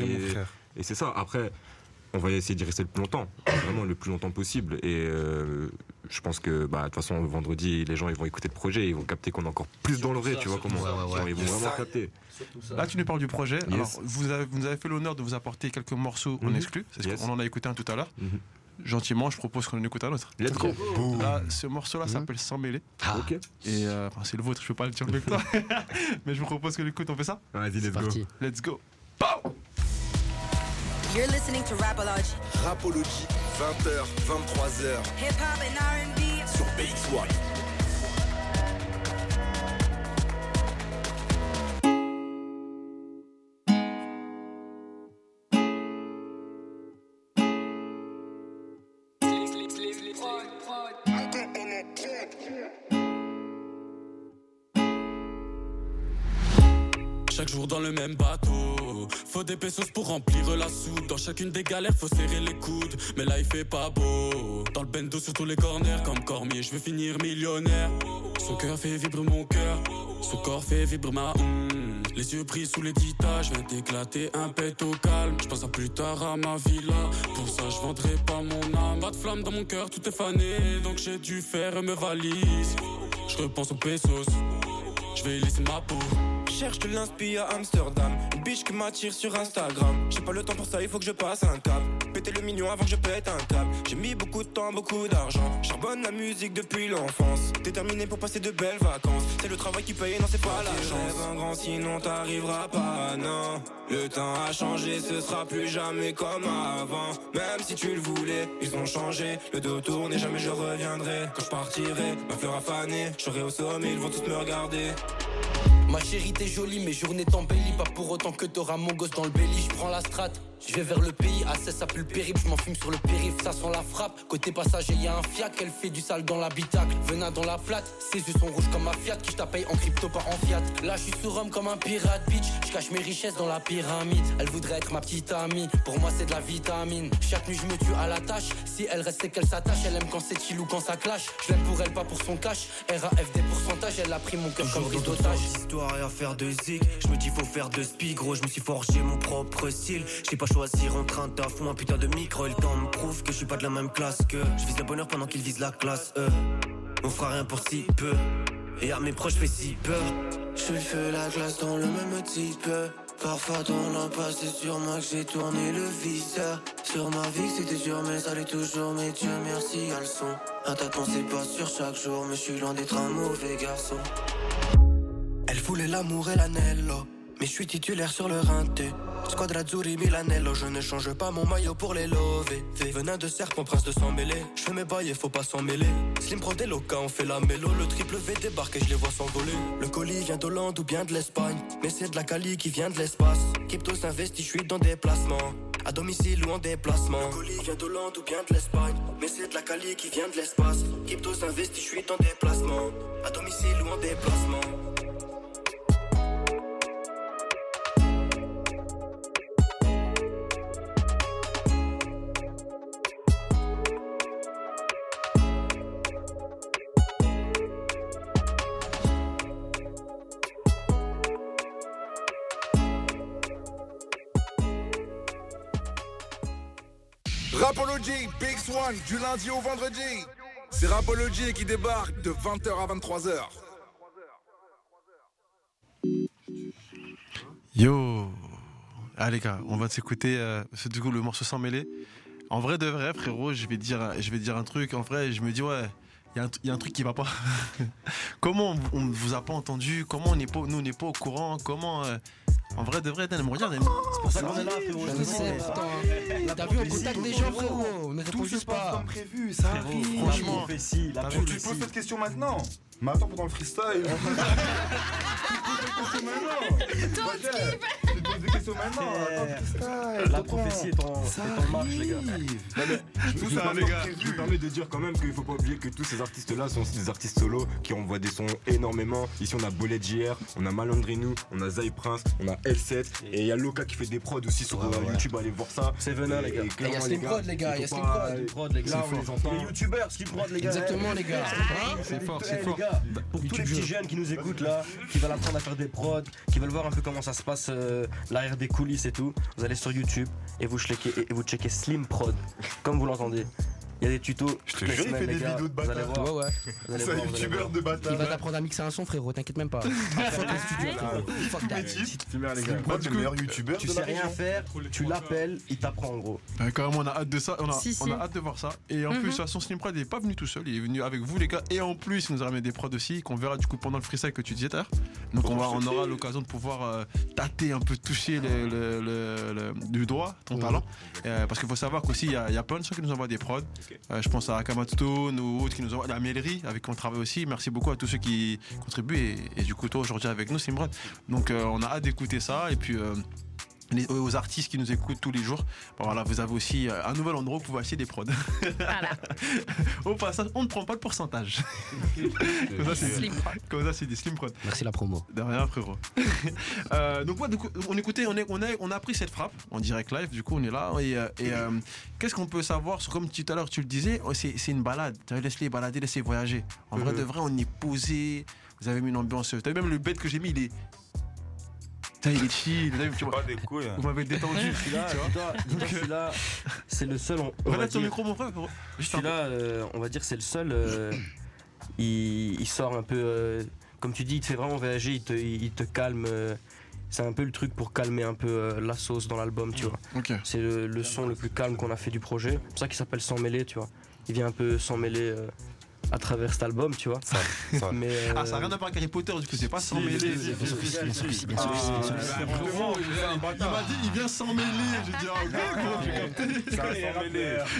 S7: et c'est ça. Après, on va essayer d'y rester le plus longtemps, vraiment le plus longtemps possible. Et euh, je pense que, bah, de toute façon, vendredi, les gens ils vont écouter le projet, ils vont capter qu'on est encore plus dans le vrai, tu vois comment.
S4: ça, ouais, ouais.
S7: Genre, ils vont vraiment capter.
S2: Là, tu nous parles du projet.
S7: Yes.
S2: Alors, vous avez, vous nous avez fait l'honneur de vous apporter quelques morceaux en
S7: Mhm.
S2: exclu. C'est ce
S7: Yes.
S2: qu'on en a écouté un tout à l'heure.
S7: Mhm.
S2: Gentiment, je propose qu'on en écoute un autre.
S7: Let's go.
S2: Là, ce morceau-là
S7: Mhm.
S2: s'appelle Sans mêler.
S4: Ah,
S7: Ok.
S2: Et euh, enfin, c'est le vôtre, je peux pas le dire mieux que toi. Mais je vous propose que l'écoute, on fait ça
S7: Vas-y, let's go.
S4: parti.
S2: Let's go.
S9: You're listening to Rapology,
S1: Rapology, 20h, 23h
S9: hip hop and R&B.
S1: sur BX1.
S11: Chaque jour dans le même bateau. Faut des pesos pour remplir la soupe. Dans chacune des galères, faut serrer les coudes. Mais là, il fait pas beau. Dans le bendo sur tous les corners, comme Cormier, je veux finir millionnaire. Son cœur fait vibrer mon cœur. Son corps fait vibrer ma hum. Les yeux pris sous l'édita, je viens d'éclater un pet au calme. Je pense à plus tard à ma villa. Pour ça, je vendrai pas mon âme. Pas de flamme dans mon cœur, tout est fané. Donc j'ai dû faire mes valises. Je repense aux pesos. Je vais laisser ma peau.
S12: Cherche de l'inspi à Amsterdam. Une biche qui m'attire sur Instagram. J'ai pas le temps pour ça, il faut que je passe un cap. Péter le mignon avant que je pète un câble. J'ai mis beaucoup de temps, beaucoup d'argent. Charbonne la musique depuis l'enfance. Déterminé pour passer de belles vacances. C'est le travail qui paye, non c'est pas la chance. Rêve un grand sinon t'arriveras pas, non. Le temps a changé, ce sera plus jamais comme avant. Même si tu le voulais, ils ont changé. Le dos tourné, jamais je reviendrai. Quand je partirai, ma fleur a fané. Je serai au sommet, ils vont tous me regarder
S10: Ma chérie, t'es jolie, mes journées t'embellis. Pas pour autant que t'auras mon gosse dans le belly. Je prends la strate. Je vais vers le pays, assez ça pue le périple, je m'en fume sur le périph', ça sent la frappe. Côté passager, y a un fiac, elle fait du sale dans l'habitacle. Venin dans la plate, ses yeux sont rouges comme ma Fiat, qui je t'appelle en crypto, pas en fiat. Là, je suis sur Rome comme un pirate, bitch. Je cache mes richesses dans la pyramide. Elle voudrait être ma petite amie, pour moi c'est de la vitamine. Chaque nuit, je me tue à la tâche. Si elle reste, c'est qu'elle s'attache. Elle aime quand c'est chill ou quand ça clash. Je l'aime pour elle, pas pour son cash. RAF des pourcentages, elle a pris mon cœur comme d'otage.
S12: Histoire et affaire de zig. Je me dis faut faire de spi, gros. Je me suis forgé mon propre style. Pas choisir entre un taf ou un putain de micro. Et le temps me prouve que je suis pas de la même classe que. Je vise le bonheur pendant qu'ils visent la classe. eux. On fera rien pour si peu. Et à mes proches, fait si peur. Je lui fais la glace dans le même type. Parfois dans l'impasse, c'est sur moi que j'ai tourné le viseur. Sur ma vie, c'était dur, mais ça l'est toujours. Mais Dieu merci, elles sont. Un tâton, c'est pas sur chaque jour, mais je suis loin d'être un mauvais garçon. Elle voulait l'amour et l'anello. Mais je suis titulaire sur le rinté. Squadra Azzurri Milanello, je ne change pas mon maillot pour les lover. Venin de serpent, prince de s'en mêler. Je fais mes bails et faut pas s'en mêler. Slim Pro des on fait la mélo. Le triple V débarque et je les vois s'envoler. Le colis vient d'Hollande ou bien de l'Espagne. Mais c'est de la Cali qui vient de l'espace. Cryptos investi, je suis dans des placements. À domicile ou en déplacement. Le colis vient d'Hollande ou bien de l'Espagne. Mais c'est de la Cali qui vient de l'espace. Cryptos investi, je suis dans des placements. À domicile ou en déplacement.
S1: Du lundi au vendredi. C'est Rapology qui débarque de 20h à 23h.
S2: Yo Ah les gars, on va s'écouter euh, ce- du coup le morceau sans mêler. En vrai de vrai frérot, je vais dire je vais dire un truc. En vrai, je me dis ouais, il y, a un truc qui va pas. comment on, on vous a pas entendu? Comment on n'est pas nous on n'est pas au courant? Comment euh, en vrai de vrai, Dan, me regarde. C'est
S6: pour ça qu'on est là, frérot.
S4: T'as vu, on contacte des gens, frérot. Ne réponds juste pas.
S5: prévu, ça
S6: Frérot,
S5: arrive.
S6: franchement, prophétie, la
S5: T'as vu,
S6: prophétie.
S5: Tu poses cette question maintenant Mais attends, pendant le freestyle. tu poses cette question maintenant.
S3: Toi,
S5: Tu questions maintenant.
S6: La prophétie est en,
S5: Ça
S6: est en marche, les gars.
S5: Tout
S7: Je
S5: ça,
S7: me
S5: les gars.
S7: Je me permets de dire quand même qu'il faut pas oublier que tous ces artistes-là sont aussi des artistes solos qui envoient des sons énormément. Ici, on a Bolet JR, on a Malandrinou, on a Zay Prince, on a L7 et il y a Loka qui fait des prods aussi sur euh, YouTube. Allez voir ça.
S6: C'est venin, les gars.
S7: Et clairement,
S4: y a Slim Prod, les gars,
S7: il
S4: y a Slim Prod.
S6: Les gars.
S7: Là, on les entend.
S6: Les youtubeurs, Slim Prod, les gars.
S4: Exactement, les gars. Hein
S2: C'est fort,
S6: Eh,
S2: c'est
S6: les
S2: fort.
S6: gars, pour tous les petits jeunes qui nous écoutent là, qui veulent apprendre à faire des prods, qui veulent voir un peu comment ça se passe euh, des coulisses et tout, vous allez sur YouTube et vous checkez, et vous checkez Slim Prod, comme vous l'entendez. Il y a des tutos.
S5: Je te jure, il fait des
S6: gars.
S5: vidéos de bâtard.
S4: Ouais, ouais.
S5: C'est un youtubeur de
S4: Il va t'apprendre à mixer un son, frérot, t'inquiète même pas. Fuck le studio, frérot. Fuck that.
S7: Tu mets, les gars.
S5: Slim Prod, c'est le meilleur youtubeur
S6: Tu
S5: de
S6: sais rien faire, tu l'appelles, il t'apprend en gros.
S2: Carrément, on a hâte de ça. On a, hâte de voir ça. Et en
S3: Mhm.
S2: plus, de toute façon, Slim Prod, il est pas venu tout seul. Il est venu avec vous, les gars. Et en plus, il nous a ramené des prods aussi qu'on verra du coup pendant le freestyle que tu disais tout à l'heure. Donc, on, va, on aura l'occasion de pouvoir euh, tâter un peu, toucher le, le- le- le- du doigt ton
S4: Mhm.
S2: talent. Euh, parce qu'il faut savoir qu'aussi, il y, a- il y a plein de gens qui nous envoient des prods. Euh, je pense à Akamatone ou autres qui nous envoient la Mêlerie, avec qui on travaille aussi. Merci beaucoup à tous ceux qui contribuent. Et, du coup, toi, aujourd'hui, avec nous, Slim Prod. Donc, euh, on a hâte d'écouter ça. Et puis. Les- aux artistes qui nous écoutent tous les jours. Bon, voilà, vous avez aussi euh, un nouvel endroit où vous pouvez acheter des prods.
S3: Voilà.
S2: Au passage, on ne prend pas le pourcentage. comme ça, c'est
S3: Slim Prod.
S2: comme ça, c'est des slim prods.
S4: Merci la promo.
S2: De rien, frérot. Euh, donc, ouais, coup, on écoutait, on, est, on, a, on a pris cette frappe en direct live. Du coup, on est là. Et, euh, et, euh, qu'est-ce qu'on peut savoir? Sur- Comme tout à l'heure, tu le disais, oh, c'est c'est une balade. Laisse-les balader, laisse-les voyager. En vrai,
S6: Mhm.
S2: de vrai, on est posé. Vous avez mis une ambiance. T'as vu même le bête que j'ai mis, il est. Putain, il est chill. Tu vois,
S5: Pas des couilles. hein.
S2: Vous m'avez détendu.
S6: Celui-là,
S2: tu vois.
S6: dis-toi, dis-toi, celui-là, c'est le seul. On,
S2: Relève ton
S6: dire-
S2: micro, mon frère. Peu.
S6: Celui-là, euh, on va dire, c'est le seul. euh, il, il sort un peu. euh, comme tu dis, il te fait vraiment voyager, il te, il te calme. euh, c'est un peu le truc pour calmer un peu la sauce dans l'album, tu vois. C'est le, le son le plus calme qu'on a fait du projet. C'est pour ça qu'il s'appelle Sans mêler, tu vois. Il vient un peu s'en mêler euh, à travers cet album, tu vois.
S5: Ça, ça.
S6: Mais, euh,
S2: Ah, ça n'a rien à voir avec Harry Potter, du coup, c'est pas sans
S6: si,
S2: mêler.
S6: ah,
S2: Bah, il m'a dit, il vient sans mêler. J'ai dit, ah, ok, gros, j'ai capté.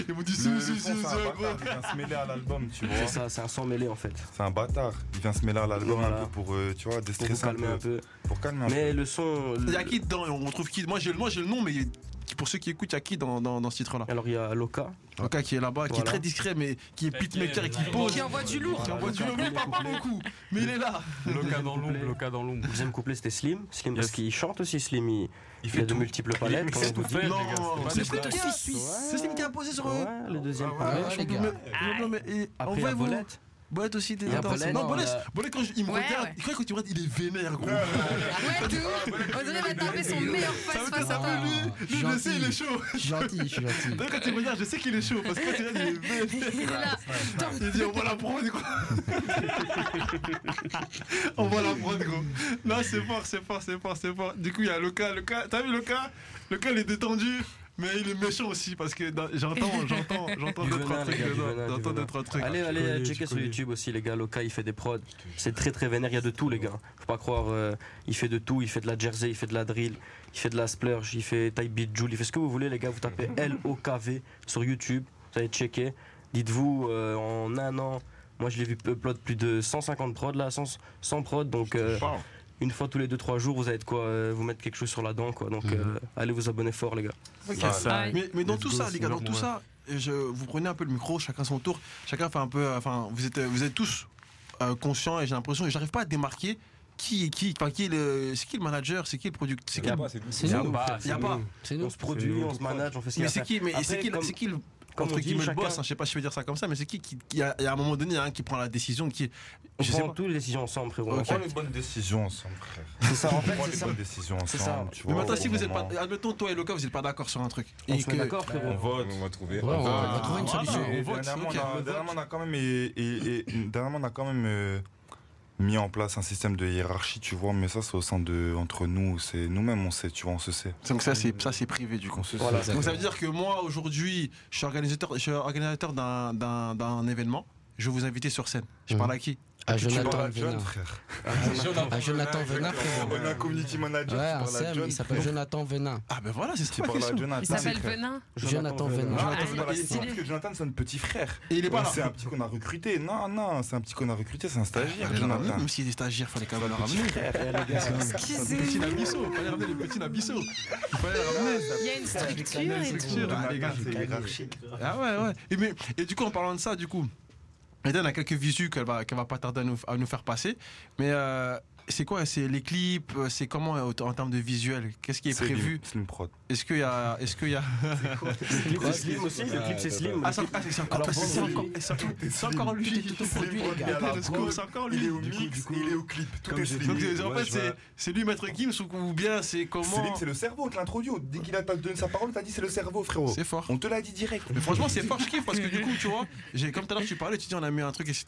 S2: Ils m'ont dit, si, si, si, gros.
S5: bâtard, Il vient se mêler à l'album, tu vois.
S6: C'est ça, c'est un sans mêler en fait.
S5: C'est un bâtard. Il vient se mêler à l'album un peu pour, euh, tu vois, déstresser un
S6: calmer un
S5: peu. Pour calmer un
S6: Mais
S5: peu.
S6: le son.
S2: Il y a qui dedans On trouve qui Moi, j'ai le moi, j'ai le nom, mais pour ceux qui écoutent, il y a qui dans, dans, dans ce titre-là
S6: Alors il y a Loka.
S2: Loka qui est là-bas, qui est très discret, mais qui est beatmaker et qui pose.
S3: Qui envoie du lourd.
S2: Qui envoie du lourd, mais il parle pas beaucoup. Mais il est là.
S6: Loka dans l'ombre, Loka dans l'ombre. Le deuxième couplet c'était Slim. Slim parce qu'il chante aussi Slim. Il, il, a de multiples palettes. on vous dit.
S2: Non, c'est Slim qui a- c'est Slim qui a posé sur eux.
S6: Ouais, le deuxième
S2: Ouais,
S6: couplet. Après, il y a
S2: envoyez-vous.
S6: Bolette.
S2: Aussi, t'es
S6: Bolette,
S2: Non, Bolette, Bolette, quand il me
S3: Ouais,
S2: regarde,
S3: ouais.
S2: il croit que quand tu me regardes, il est vénère, gros.
S3: Ouais, tout. On dirait qu'il va taper son meilleur face face à toi.
S2: Lui, je sais, il est chaud.
S4: Je suis gentil, je suis gentil.
S2: Quand il me regarde, je sais qu'il est chaud parce que quand il regarde, il est vénère.
S3: Il est là.
S2: Il dit, on va la prendre, gros. on va la prendre, gros. Non, c'est fort, c'est fort, c'est fort, c'est fort. Du coup, il y a Loka. Loka, t'as vu Loka? Loka, il est détendu. Mais il est méchant aussi parce que j'entends, j'entends, j'entends deux, trois trucs J'entends deux, trois.
S6: Allez, allez, checker sur. YouTube aussi, les gars. Loka, il fait des prods. C'est très très vénère. Il y a de tout, les gars. Faut pas croire. euh, il fait de tout. Il fait de la jersey, il fait de la drill, il fait de la splurge, il fait type beat joule. Il fait ce que vous voulez, les gars. Vous tapez L-O-K-V sur YouTube. Vous allez checker. Dites-vous, euh, en un an, moi je l'ai vu upload plus de 150 prods là, 100, 100 prods. Donc. euh, une fois tous les 2-3 jours, vous allez de quoi euh, vous mettre quelque chose sur la dent, quoi. Donc, euh, allez vous abonner fort, les gars.
S2: Mais, mais dans tout ça, les gars, dans tout ça, je, vous prenez un peu le micro, chacun son tour, chacun fait un peu. euh, Enfin, vous êtes, vous êtes tous euh, conscients et j'ai l'impression, et j'arrive pas à démarquer qui est qui, enfin, qui est le, c'est qui le manager, c'est qui le producteur, c'est qui le-
S6: C'est nous.
S2: Il y a pas.
S6: C'est nous. On se produit, on se manage, on fait ce qu'il y
S2: Mais
S6: a à
S2: c'est
S6: faire.
S2: qui, mais
S6: Après,
S2: c'est qui, le-
S6: comme-
S2: c'est qui le
S6: comme
S2: entre
S6: on dit,
S2: guillemets le boss, hein, je sais pas si je veux dire ça comme ça, mais c'est qui qui, qui a, il y a un moment donné, il y a un qui prend la décision, qui,
S6: On
S2: je
S6: prend toutes les décisions ensemble, frérot.
S2: Ok.
S6: En fait,
S5: les bonnes décisions ensemble, frère.
S6: C'est ça, en fait,
S5: On prend les
S6: ça.
S5: bonnes décisions
S6: C'est
S5: ensemble,
S6: ça.
S5: tu
S2: Mais
S5: vois.
S2: maintenant, si vous êtes pas, admettons, toi et Loka, vous êtes pas d'accord sur un truc.
S6: On
S2: Et que-
S6: d'accord, frérot.
S5: On vote.
S7: On va trouver.
S4: Ouais, on va- on va trouver une
S2: Voilà,
S4: solution.
S2: on vote,
S5: dernièrement, on a, dernièrement, on a quand même, et- et- et- dernièrement, on a quand même euh, mis en place un système de hiérarchie, tu vois, mais ça, c'est au sein de, entre nous, c'est nous-mêmes, on sait, tu vois, on se sait.
S2: Donc ça c'est ça c'est privé du coup.
S5: On se
S6: Voilà.
S5: sait.
S2: Donc ça veut dire que moi aujourd'hui, je suis organisateur, je suis organisateur d'un d'un d'un événement. Je vais vous inviter sur scène. Je parle à qui?
S4: À
S5: Tu
S4: Jonathan
S5: à John, frère.
S4: À Jonathan Venin, frérot.
S5: On a un community manager,
S4: Ouais, un
S5: John.
S4: il s'appelle Jonathan Venin.
S2: Ah ben voilà, c'est ça
S5: Tu
S2: ma
S5: parles à. Jonathan.
S3: Il s'appelle
S5: frère.
S3: Venin.
S4: Jonathan Venin.
S5: Ah,
S2: Jonathan
S5: parce que c'est un petit frère.
S2: Et il est pas là.
S5: C'est un petit qu'on a recruté. Non, non, c'est un petit qu'on a recruté, c'est un stagiaire, Jonathan.
S2: Même s'il est stagiaire, fallait quand même le ramener.
S3: Excusez-moi.
S2: Petit Nabisso, fallait ramener le petit Nabisso. Il fallait ramener.
S3: Il y a une structure et tout.
S2: Structure, ah, les gars,
S5: c'est hiérarchique.
S2: Ah ouais, ouais. Et du coup, en parlant de ça, du coup, Eden a quelques visus qu'elle va, qu'elle va pas tarder à nous, faire passer. Mais euh, c'est quoi C'est les clips C'est comment euh, en termes de visuel? Qu'est-ce qui est
S5: Slim-
S2: prévu?
S5: Slim Prod.
S2: Est-ce qu'il y a. Est-ce qu'il y a.
S6: C'est Slim aussi, le clip c'est Slim.
S2: Ah, c'est ah, c'est encore,
S6: Alors,
S2: c'est
S6: vendredi-
S2: encore, c'est encore, c'est encore lui. c'est encore lui.
S5: Il est au mix, il est au clip. Tout est Slim.
S2: Donc, en fait, c'est, lui, Maître Gims, ou, bien c'est comment?
S5: Slim, c'est le cerveau qui l'introduit. Dès qu'il a pas donné sa parole, t'as dit c'est le cerveau, frérot.
S2: C'est fort.
S5: On te l'a dit direct.
S2: Mais franchement, c'est fort, je kiffe parce que du coup, tu vois, j'ai, comme tout à l'heure, tu parlais, tu dis on a mis un truc, etc.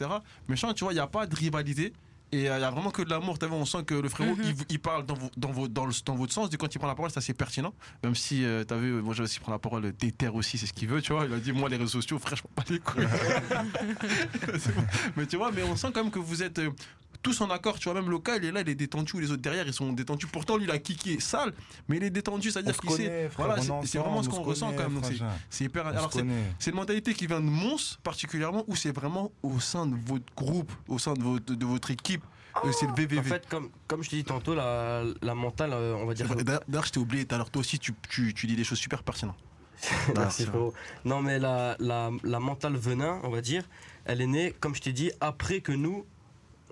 S2: Mais tu vois, il n'y a pas de rivalité. Et euh, il y a vraiment que de l'amour. On sent que le frérot, il, il parle dans, vos- dans, vos- dans, le- dans votre sens. Du coup, quand il prend la parole, c'est assez pertinent. Même si, euh, t'as vu, moi, j'ai aussi la parole déter aussi, c'est ce qu'il veut, tu vois. Il a dit, moi, les réseaux sociaux, frère, je m'en bats les couilles. Mais tu vois, mais on sent quand même que vous êtes. Tous en accord, tu vois, même Loca, il est là, il est détendu, les autres derrière, ils sont détendus. Pourtant, lui, il a kické sale, mais il est détendu, c'est-à-dire qu'il sait. Voilà, c'est- vraiment ce
S5: on
S2: qu'on
S5: se
S2: ressent quand même. c'est- hyper. Alors, c'est une mentalité qui vient de Mons particulièrement ou c'est vraiment au sein de votre groupe, au sein de votre, de votre équipe euh, C'est le VVV.
S6: En fait, comme, comme je t'ai dit tantôt, la, la mentale, euh, on va dire.
S2: D'ailleurs, je t'ai oublié l'heure, toi aussi, tu, tu, tu dis des choses super pertinentes.
S6: Merci
S2: c'est
S6: frérot. Non mais la, la, la mentale venin, on va dire, elle est née, comme je t'ai dit, après que nous,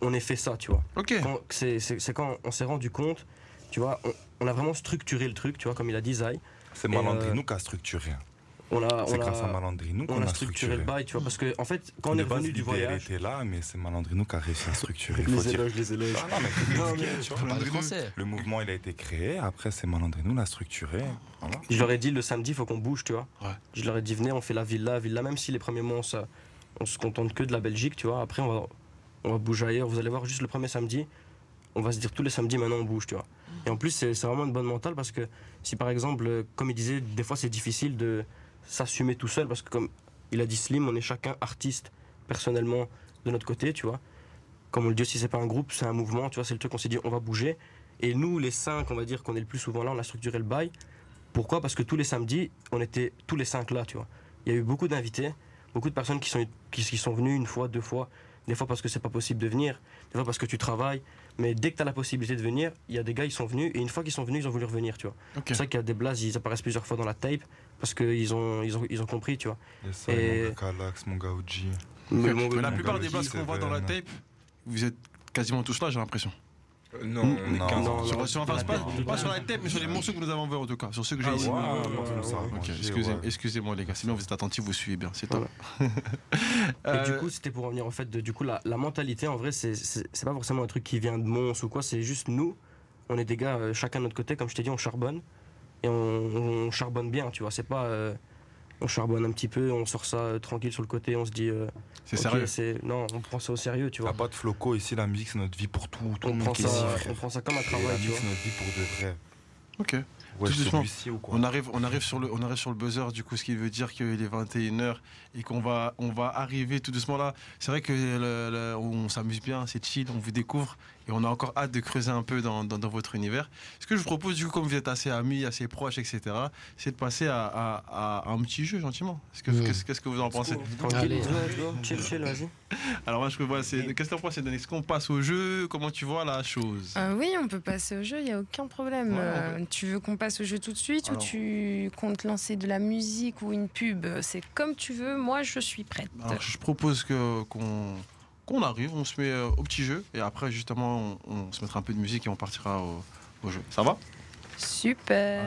S6: on ait fait ça, tu vois.
S2: Ok.
S6: C'est quand on s'est rendu compte, tu vois, on, on a vraiment structuré le truc, tu vois, comme il a dit Zai.
S5: C'est Malandrinou
S6: euh,
S5: qui a structuré.
S6: On a,
S5: C'est grâce à Malandrinou qu'on
S6: on a
S5: a
S6: structuré le bail, tu vois, parce que en fait, quand on est revenu du voyage,
S5: Elle était là, mais c'est Malandrinou qui a réussi à structurer. faut
S6: les éloges, les éloges.
S5: Ah non, mais
S6: Non, mais-
S5: tu vois. Le mouvement, il a été créé. Après, c'est Malandrinou l'a structuré. Voilà.
S6: Je leur ai dit le samedi, il faut qu'on bouge, tu vois.
S2: Ouais.
S6: Je leur ai dit, venez, on fait la villa, villa, même si les premiers mois, on se contente que de la Belgique, tu vois. Après, on va, on va bouger ailleurs. Vous allez voir, juste le premier samedi, on va se dire tous les samedis, maintenant, on bouge, tu vois. Et en plus, c'est vraiment une bonne mentale parce que si par exemple, comme il disait, des fois, c'est difficile de s'assumer tout seul parce que, comme il a dit Slim, on est chacun artiste personnellement de notre côté, tu vois. Comme on le dit aussi, c'est pas un groupe, c'est un mouvement, tu vois. C'est le truc qu'on s'est dit, on va bouger. Et nous, les cinq, on va dire qu'on est le plus souvent là, on a structuré le bail. Pourquoi? Parce que tous les samedis, on était tous les cinq là, tu vois. Il y a eu beaucoup d'invités, beaucoup de personnes qui sont, qui sont venues une fois, deux fois, Des fois parce que c'est pas possible de venir, des fois parce que tu travailles. Mais dès que tu as la possibilité de venir, il y a des gars, ils sont venus, et une fois qu'ils sont venus, ils ont voulu revenir, tu vois. C'est ça qu'il y a des blazes, ils apparaissent plusieurs fois dans la tape, parce qu'ils ont, ils ont, ils ont compris, tu vois.
S5: Yes,
S6: Et-
S5: mon gars Calax, mon gars OG.
S6: Mais
S2: Ok.
S6: mon-
S2: Mais la
S5: mon
S2: plupart des blagues qu'on voit dans la tape, vous êtes quasiment tous là, j'ai l'impression.
S5: Non, on est
S6: non,
S5: 15
S6: non,
S2: Sur,
S6: non,
S2: sur- enfin,
S6: la
S2: c'est pas, sur la tape, mais sur les morceaux que nous avons envoyés en tout cas, sur ceux que j'ai
S6: Ah
S2: ici. excusez-moi les gars, sinon vous êtes attentifs, vous suivez bien, c'est top.
S6: Et
S2: Euh,
S6: du coup, c'était pour revenir en fait de du coup la, la mentalité en vrai, c'est c'est c'est pas forcément un truc qui vient de Mons ou quoi, c'est juste nous, on est des gars euh, chacun de notre côté, comme je t'ai dit, on charbonne et on, on charbonne bien, tu vois. C'est pas euh, on charbonne un petit peu, on sort ça euh, tranquille sur le côté, on se dit. euh,
S2: c'est
S6: ok,
S2: sérieux.
S6: c'est- Non, on prend ça au sérieux, tu
S5: Il n'y
S6: vois.
S5: a pas de floco ici, la musique c'est notre vie pour tout. Tout le
S6: On
S5: monde
S6: prend,
S5: qui
S6: ça,
S5: ici,
S6: on prend ça comme un travail,
S5: la
S6: tu
S5: musique
S6: vois.
S5: c'est notre vie pour de vrai.
S2: Ok.
S5: Ouais,
S2: Tout doucement.
S5: Lucie ou quoi
S2: On arrive, on, arrive sur le, on arrive sur le buzzer, du coup, ce qui veut dire qu'il est 21h et qu'on va, on va arriver tout doucement là. C'est vrai que le- le- on s'amuse bien, c'est chill, on vous découvre et on a encore hâte de creuser un peu dans, dans- dans votre univers. Ce que je vous propose, du coup, comme vous êtes assez amis, assez proches, etc., c'est de passer à, à- à un petit jeu gentiment. Est-ce que-. Qu'est-ce que vous en pensez? Alors, moi, je vois, c'est, qu'est-ce que tu penses, Denis Est-ce qu'on passe au jeu? Comment tu vois la chose?
S3: Euh, oui, on peut passer au jeu, il n'y a aucun problème.
S2: Ouais,
S3: Euh, tu veux qu'on passe au jeu tout de suite
S2: Alors-
S3: ou tu comptes lancer de la musique ou une pub? C'est comme tu veux, moi je suis prête.
S2: Alors, je propose que, qu'on, qu'on arrive, on se met euh, au petit jeu et après, justement, on, se mettra un peu de musique et on partira au jeu. Ça va?
S3: Super